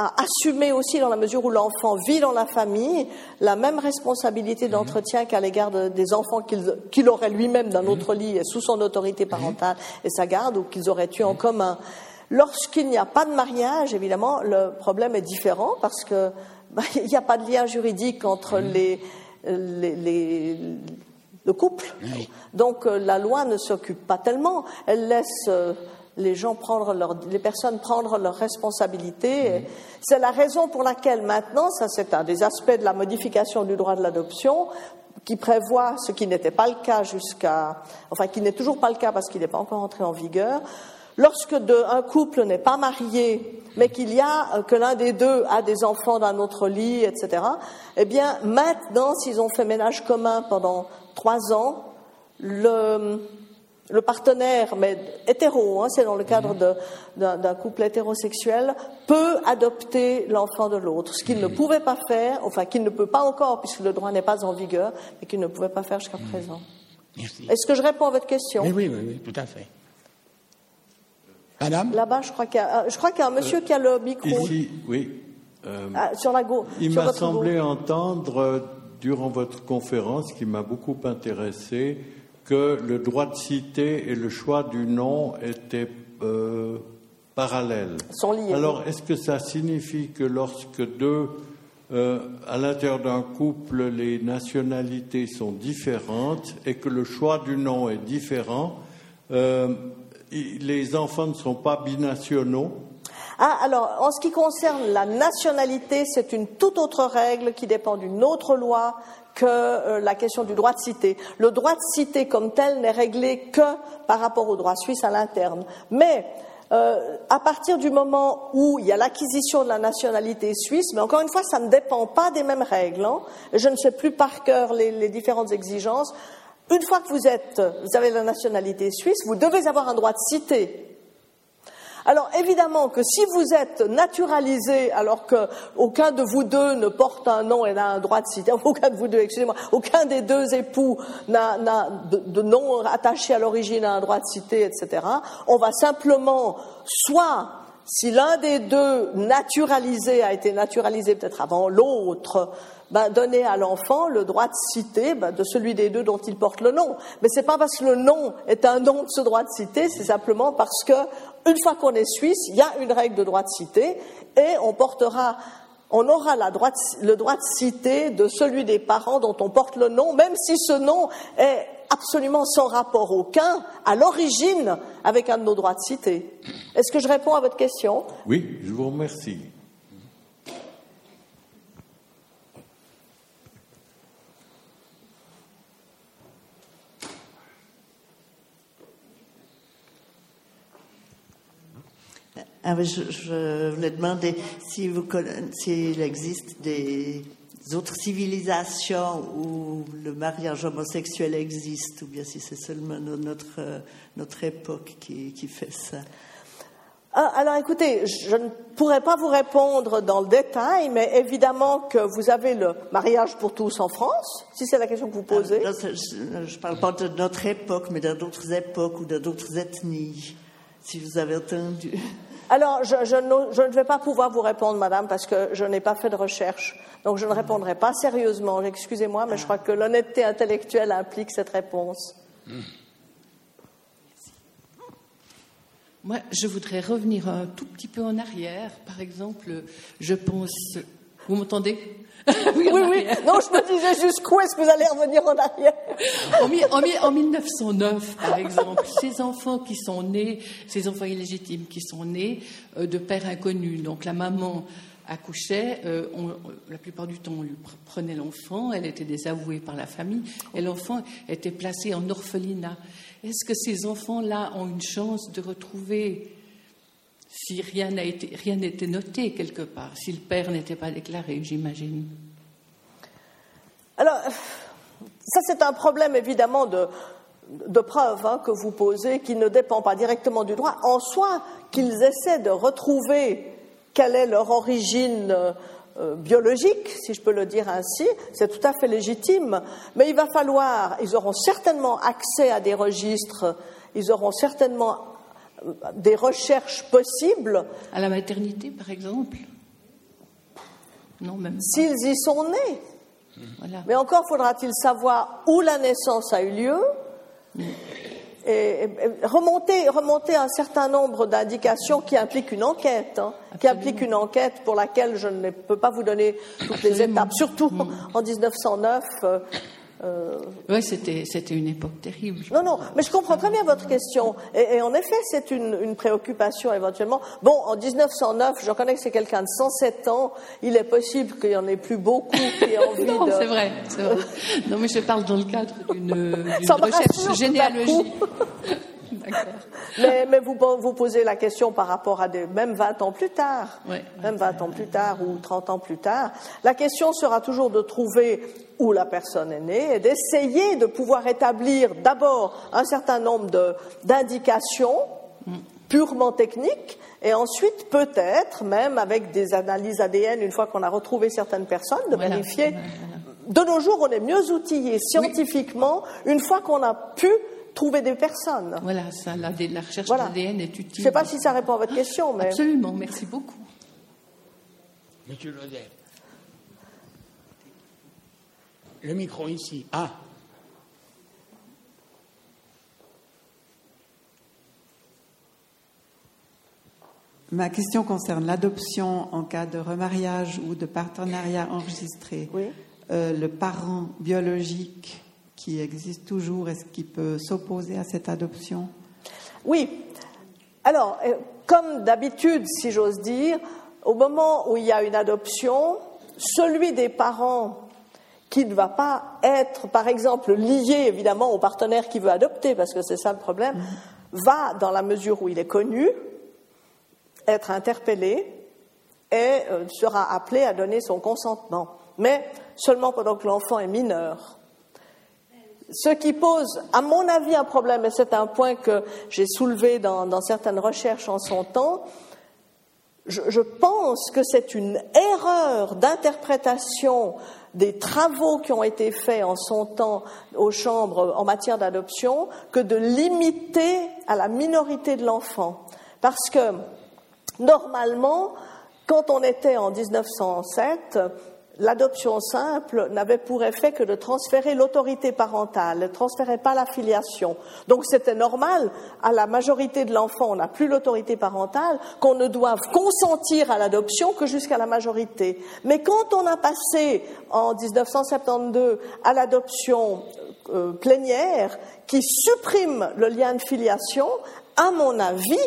B: à assumer aussi, dans la mesure où l'enfant vit dans la famille, la même responsabilité mhm. d'entretien qu'à l'égard des enfants qu'il aurait lui-même d'un mhm. autre lit et sous son autorité mhm. parentale et sa garde ou qu'ils auraient eu en commun. Lorsqu'il n'y a pas de mariage, évidemment, le problème est différent parce que bah, il n'y a pas de lien juridique entre les, les, le couple. Donc euh, la loi ne s'occupe pas tellement. Elle laisse euh, les gens prendre leur, les personnes prendre leurs responsabilités. C'est la raison pour laquelle maintenant, ça c'est un des aspects de la modification du droit de l'adoption, qui prévoit ce qui n'était pas le cas jusqu'à, enfin qui n'est toujours pas le cas parce qu'il n'est pas encore entré en vigueur. Lorsque un couple n'est pas marié, mais qu'il y a euh, que l'un des deux a des enfants d'un autre lit, etc. Eh bien, maintenant, s'ils ont fait ménage commun pendant trois ans, le, le partenaire, mais hétéro, hein, c'est dans le cadre d'un couple hétérosexuel, peut adopter l'enfant de l'autre, ce qu'il ne pouvait pas faire, enfin qu'il ne peut pas encore puisque le droit n'est pas en vigueur, et qu'il ne pouvait pas faire jusqu'à présent. Est-ce que je réponds à votre question?
C: Oui, oui, oui, tout à fait. Madame?
B: Là-bas, je crois qu'il y, a, je crois qu'il y a un monsieur qui a le micro.
G: Ici, oui.
B: Euh, ah, sur la gauche.
G: Il m'a semblé entendre, euh, durant votre conférence, qui m'a beaucoup intéressé, que le droit de cité et le choix du nom étaient euh, parallèles.
B: Sont liés.
G: Alors, est-ce que ça signifie que lorsque deux, à l'intérieur d'un couple, les nationalités sont différentes et que le choix du nom est différent, les enfants ne sont pas binationaux?
B: Ah, alors, en ce qui concerne la nationalité, c'est une toute autre règle qui dépend d'une autre loi que euh, la question du droit de cité. Le droit de cité comme tel n'est réglé que par rapport au droit suisse à l'interne. Mais euh, à partir du moment où il y a l'acquisition de la nationalité suisse, mais encore une fois, ça ne dépend pas des mêmes règles. Hein. Je ne sais plus par cœur les, les différentes exigences. Une fois que vous, êtes, vous avez la nationalité suisse, vous devez avoir un droit de cité. Alors évidemment que si vous êtes naturalisé alors qu'aucun de vous deux ne porte un nom et n'a un droit de cité, aucun de vous deux, excusez-moi, aucun des deux époux n'a de, nom attaché à l'origine à un droit de cité, etc., on va simplement soit si l'un des deux naturalisés a été naturalisé peut-être avant l'autre, ben, donner à l'enfant le droit de citer ben, de celui des deux dont il porte le nom. Mais ce n'est pas parce que le nom est un nom de ce droit de citer, c'est simplement parce que une fois qu'on est suisse, il y a une règle de droit de citer et on portera on aura le droit de citer de celui des parents dont on porte le nom, même si ce nom est absolument sans rapport aucun à l'origine avec un de nos droits de citer. Est-ce que je réponds à votre question?
G: Oui, je vous remercie.
H: Ah, je, voulais demander si s'il existe des autres civilisations où le mariage homosexuel existe, ou bien si c'est seulement notre, notre époque qui, qui fait ça.
B: Ah, alors écoutez, je ne pourrais pas vous répondre dans le détail, mais évidemment que vous avez le mariage pour tous en France, si c'est la question que vous posez.
H: Ah, je ne parle pas de notre époque, mais d'autres époques ou d'autres ethnies, si vous avez entendu.
B: Alors, je, ne, vais pas pouvoir vous répondre, madame, parce que je n'ai pas fait de recherche. Donc, je ne répondrai pas sérieusement. Excusez-moi, mais je crois que l'honnêteté intellectuelle implique cette réponse.
I: Moi, je voudrais revenir un tout petit peu en arrière. Par exemple, je pense. Vous m'entendez?
B: oui, oui, Non, je me disais jusqu'où est-ce que vous allez revenir en arrière?
I: En, en, 1909, par exemple, ces enfants qui sont nés, ces enfants illégitimes qui sont nés euh, de pères inconnus, donc la maman accouchait, euh, la plupart du temps on lui prenait l'enfant, elle était désavouée par la famille, et l'enfant était placé en orphelinat. Est-ce que ces enfants-là ont une chance de retrouver si rien n'était noté quelque part, si le père n'était pas déclaré, j'imagine.
B: Alors, ça c'est un problème évidemment de, de preuve hein, que vous posez, qui ne dépend pas directement du droit. En soi, qu'ils essaient de retrouver quelle est leur origine euh, biologique, si je peux le dire ainsi, c'est tout à fait légitime. Mais il va falloir, ils auront certainement accès à des registres, ils auront certainement des recherches possibles.
I: À la maternité, par exemple Non, même.
B: S'ils y sont nés. Mais encore faudra-t-il savoir où la naissance a eu lieu. Et, remonter, remonter un certain nombre d'indications qui impliquent une enquête, hein, qui impliquent une enquête pour laquelle je ne peux pas vous donner toutes les étapes, surtout mm. en 1909.
I: Euh, oui, c'était, une époque terrible.
B: Non, non, mais je comprends très bien votre question. Et, en effet, c'est une, préoccupation éventuellement. Bon, en 1909, je reconnais que c'est quelqu'un de 107 ans. Il est possible qu'il n'y en ait plus beaucoup qui aient envie
I: non, c'est vrai, c'est vrai. Non, mais je parle dans le cadre d'une, recherche généalogique.
B: mais, mais vous, vous posez la question par rapport à des, même 20 ans plus tard, même 20 ans plus tard ou 30 ans plus tard. La question sera toujours de trouver où la personne est née et d'essayer de pouvoir établir d'abord un certain nombre d'indications purement techniques et ensuite peut-être même avec des analyses ADN une fois qu'on a retrouvé certaines personnes de vérifier. De nos jours, on est mieux outillé scientifiquement une fois qu'on a pu trouver des personnes.
I: Voilà, ça, la, recherche d'ADN est utile. Je
B: ne sais pas si ça répond à votre question, mais
I: absolument. Merci beaucoup.
C: Monsieur Lodet. Le micro ici. Ah.
J: Ma question concerne l'adoption en cas de remariage ou de partenariat enregistré. Euh, le parent biologique qui existe toujours, est-ce qu'il peut s'opposer à cette adoption?
B: Oui. Alors, euh, comme d'habitude, si j'ose dire, au moment où il y a une adoption, celui des parents qui ne va pas être, par exemple, lié évidemment au partenaire qui veut adopter, parce que c'est ça le problème, mm-hmm. va, dans la mesure où il est connu, être interpellé et euh, sera appelé à donner son consentement, mais seulement pendant que l'enfant est mineur. Ce qui pose, à mon avis, un problème, et c'est un point que j'ai soulevé dans, certaines recherches en son temps, je pense que c'est une erreur d'interprétation des travaux qui ont été faits en son temps aux chambres en matière d'adoption que de limiter à la minorité de l'enfant. Parce que Normalement, quand on était en 1907, l'adoption simple n'avait pour effet que de transférer l'autorité parentale, ne transférait pas la filiation. Donc c'était normal, à la majorité de l'enfant, on n'a plus l'autorité parentale, qu'on ne doive consentir à l'adoption que jusqu'à la majorité. Mais quand on a passé en 1972 à l'adoption euh, plénière, qui supprime le lien de filiation, à mon avis,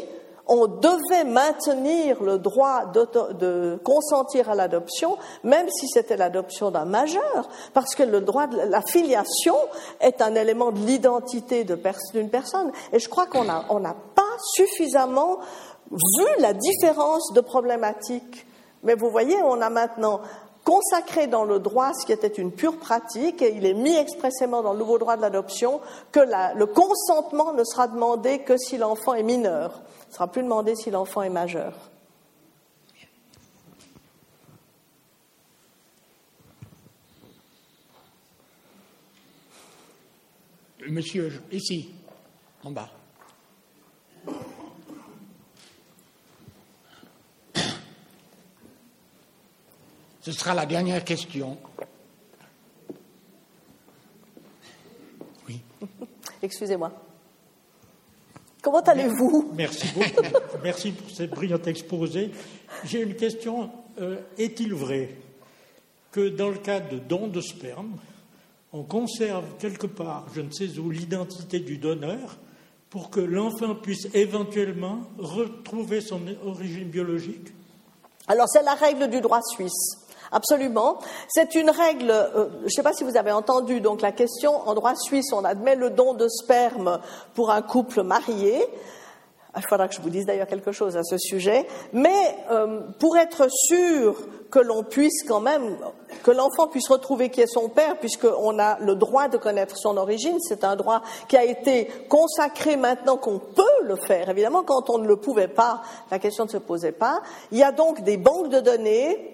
B: on devait maintenir le droit de consentir à l'adoption, même si c'était l'adoption d'un majeur, parce que le droit de la filiation est un élément de l'identité d'une personne. Et je crois qu'on n'a pas suffisamment vu la différence de problématique. Mais vous voyez, on a maintenant consacré dans le droit ce qui était une pure pratique, et il est mis expressément dans le nouveau droit de l'adoption que le consentement ne sera demandé que si l'enfant est mineur ne sera plus demandé si l'enfant est majeur.
C: Monsieur, ici, en bas. Ce sera la dernière question.
B: Oui. Excusez-moi. Comment allez-vous?
K: Merci beaucoup. Merci pour cette brillante exposé. J'ai une question. Euh, est-il vrai que dans le cas de don de sperme, on conserve quelque part, je ne sais où, l'identité du donneur pour que l'enfant puisse éventuellement retrouver son origine biologique?
B: Alors c'est la règle du droit suisse. Absolument. C'est une règle, euh, je ne sais pas si vous avez entendu donc la question, en droit suisse, on admet le don de sperme pour un couple marié. Il faudra que je vous dise d'ailleurs quelque chose à ce sujet. Mais euh, pour être sûr que l'on puisse quand même, que l'enfant puisse retrouver qui est son père, puisqu'on a le droit de connaître son origine, c'est un droit qui a été consacré maintenant qu'on peut le faire. Évidemment, quand on ne le pouvait pas, la question ne se posait pas. Il y a donc des banques de données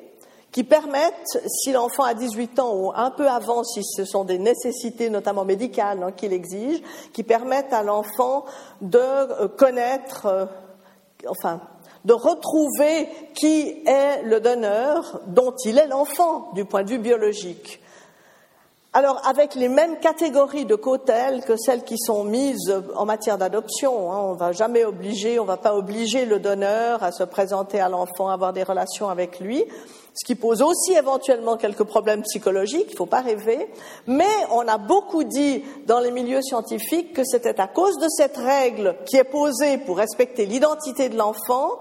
B: qui permettent, si l'enfant a 18 ans ou un peu avant, si ce sont des nécessités notamment médicales hein, qu'il exige, qui permettent à l'enfant de euh, connaître, euh, enfin, de retrouver qui est le donneur dont il est l'enfant du point de vue biologique. Alors, avec les mêmes catégories de cautèles que celles qui sont mises en matière d'adoption, hein, on ne va jamais obliger, on ne va pas obliger le donneur à se présenter à l'enfant, à avoir des relations avec lui ce qui pose aussi éventuellement quelques problèmes psychologiques, il ne faut pas rêver, mais on a beaucoup dit dans les milieux scientifiques que c'était à cause de cette règle qui est posée pour respecter l'identité de l'enfant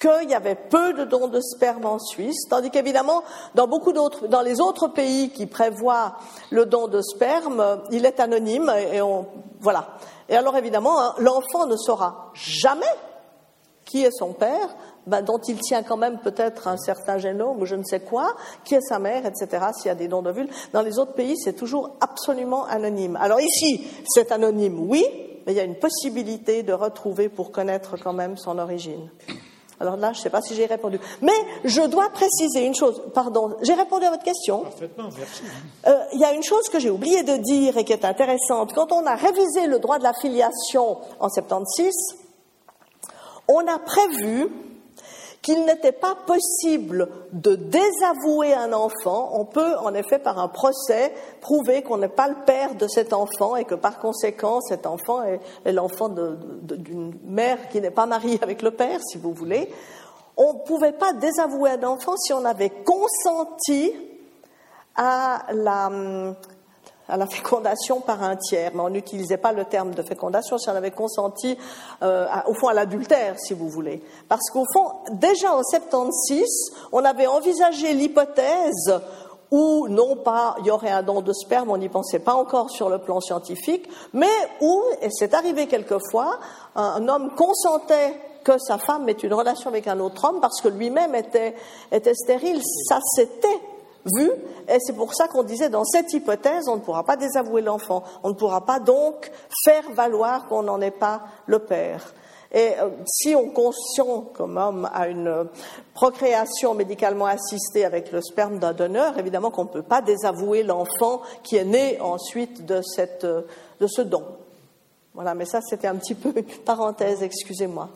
B: qu'il y avait peu de dons de sperme en Suisse, tandis qu'évidemment, dans beaucoup d'autres, dans les autres pays qui prévoient le don de sperme, il est anonyme et on, voilà. Et alors évidemment, hein, l'enfant ne saura jamais qui est son père, ben, dont il tient quand même peut-être un certain génome ou je ne sais quoi, qui est sa mère, etc., s'il y a des dons de vulve. Dans les autres pays, c'est toujours absolument anonyme. Alors ici, c'est anonyme, oui, mais il y a une possibilité de retrouver pour connaître quand même son origine. Alors là, je ne sais pas si j'ai répondu. Mais je dois préciser une chose. Pardon, j'ai répondu à votre question.
K: Parfaitement, merci.
B: Euh, il y a une chose que j'ai oublié de dire et qui est intéressante. Quand on a révisé le droit de la filiation en 76, on a prévu qu'il n'était pas possible de désavouer un enfant. On peut, en effet, par un procès, prouver qu'on n'est pas le père de cet enfant et que, par conséquent, cet enfant est, l'enfant d'une mère qui n'est pas mariée avec le père, si vous voulez. On ne pouvait pas désavouer un enfant si on avait consenti à la, à la fécondation par un tiers, mais on n'utilisait pas le terme de fécondation si on avait consenti, euh, au fond, à l'adultère, si vous voulez. Parce qu'au fond, déjà en 76, on avait envisagé l'hypothèse où, non pas il y aurait un don de sperme, on n'y pensait pas encore sur le plan scientifique, mais où, et c'est arrivé quelquefois, un homme consentait que sa femme ait une relation avec un autre homme parce que lui-même était, était stérile. Ça s'était vu, et c'est pour ça qu'on disait dans cette hypothèse, on ne pourra pas désavouer l'enfant, on ne pourra pas donc faire valoir qu'on n'en est pas le père. Et euh, si on conscient comme homme à une procréation médicalement assistée avec le sperme d'un donneur, évidemment qu'on ne peut pas désavouer l'enfant qui est né ensuite de, cette, de ce don. Voilà, mais ça c'était un petit peu une parenthèse, excusez-moi.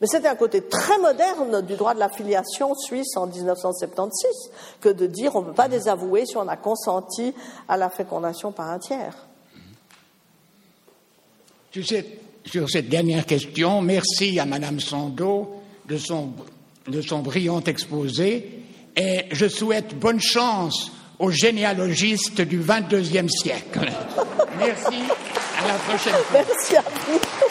B: Mais c'était un côté très moderne du droit de la filiation suisse en 1976 que de dire on ne peut pas désavouer si on a consenti à la fécondation par un tiers.
C: Sur cette dernière question, merci à Madame Sando de son, de son brillant exposé et je souhaite bonne chance aux généalogistes du XXIe siècle. Merci, à la prochaine fois.
B: Merci à vous.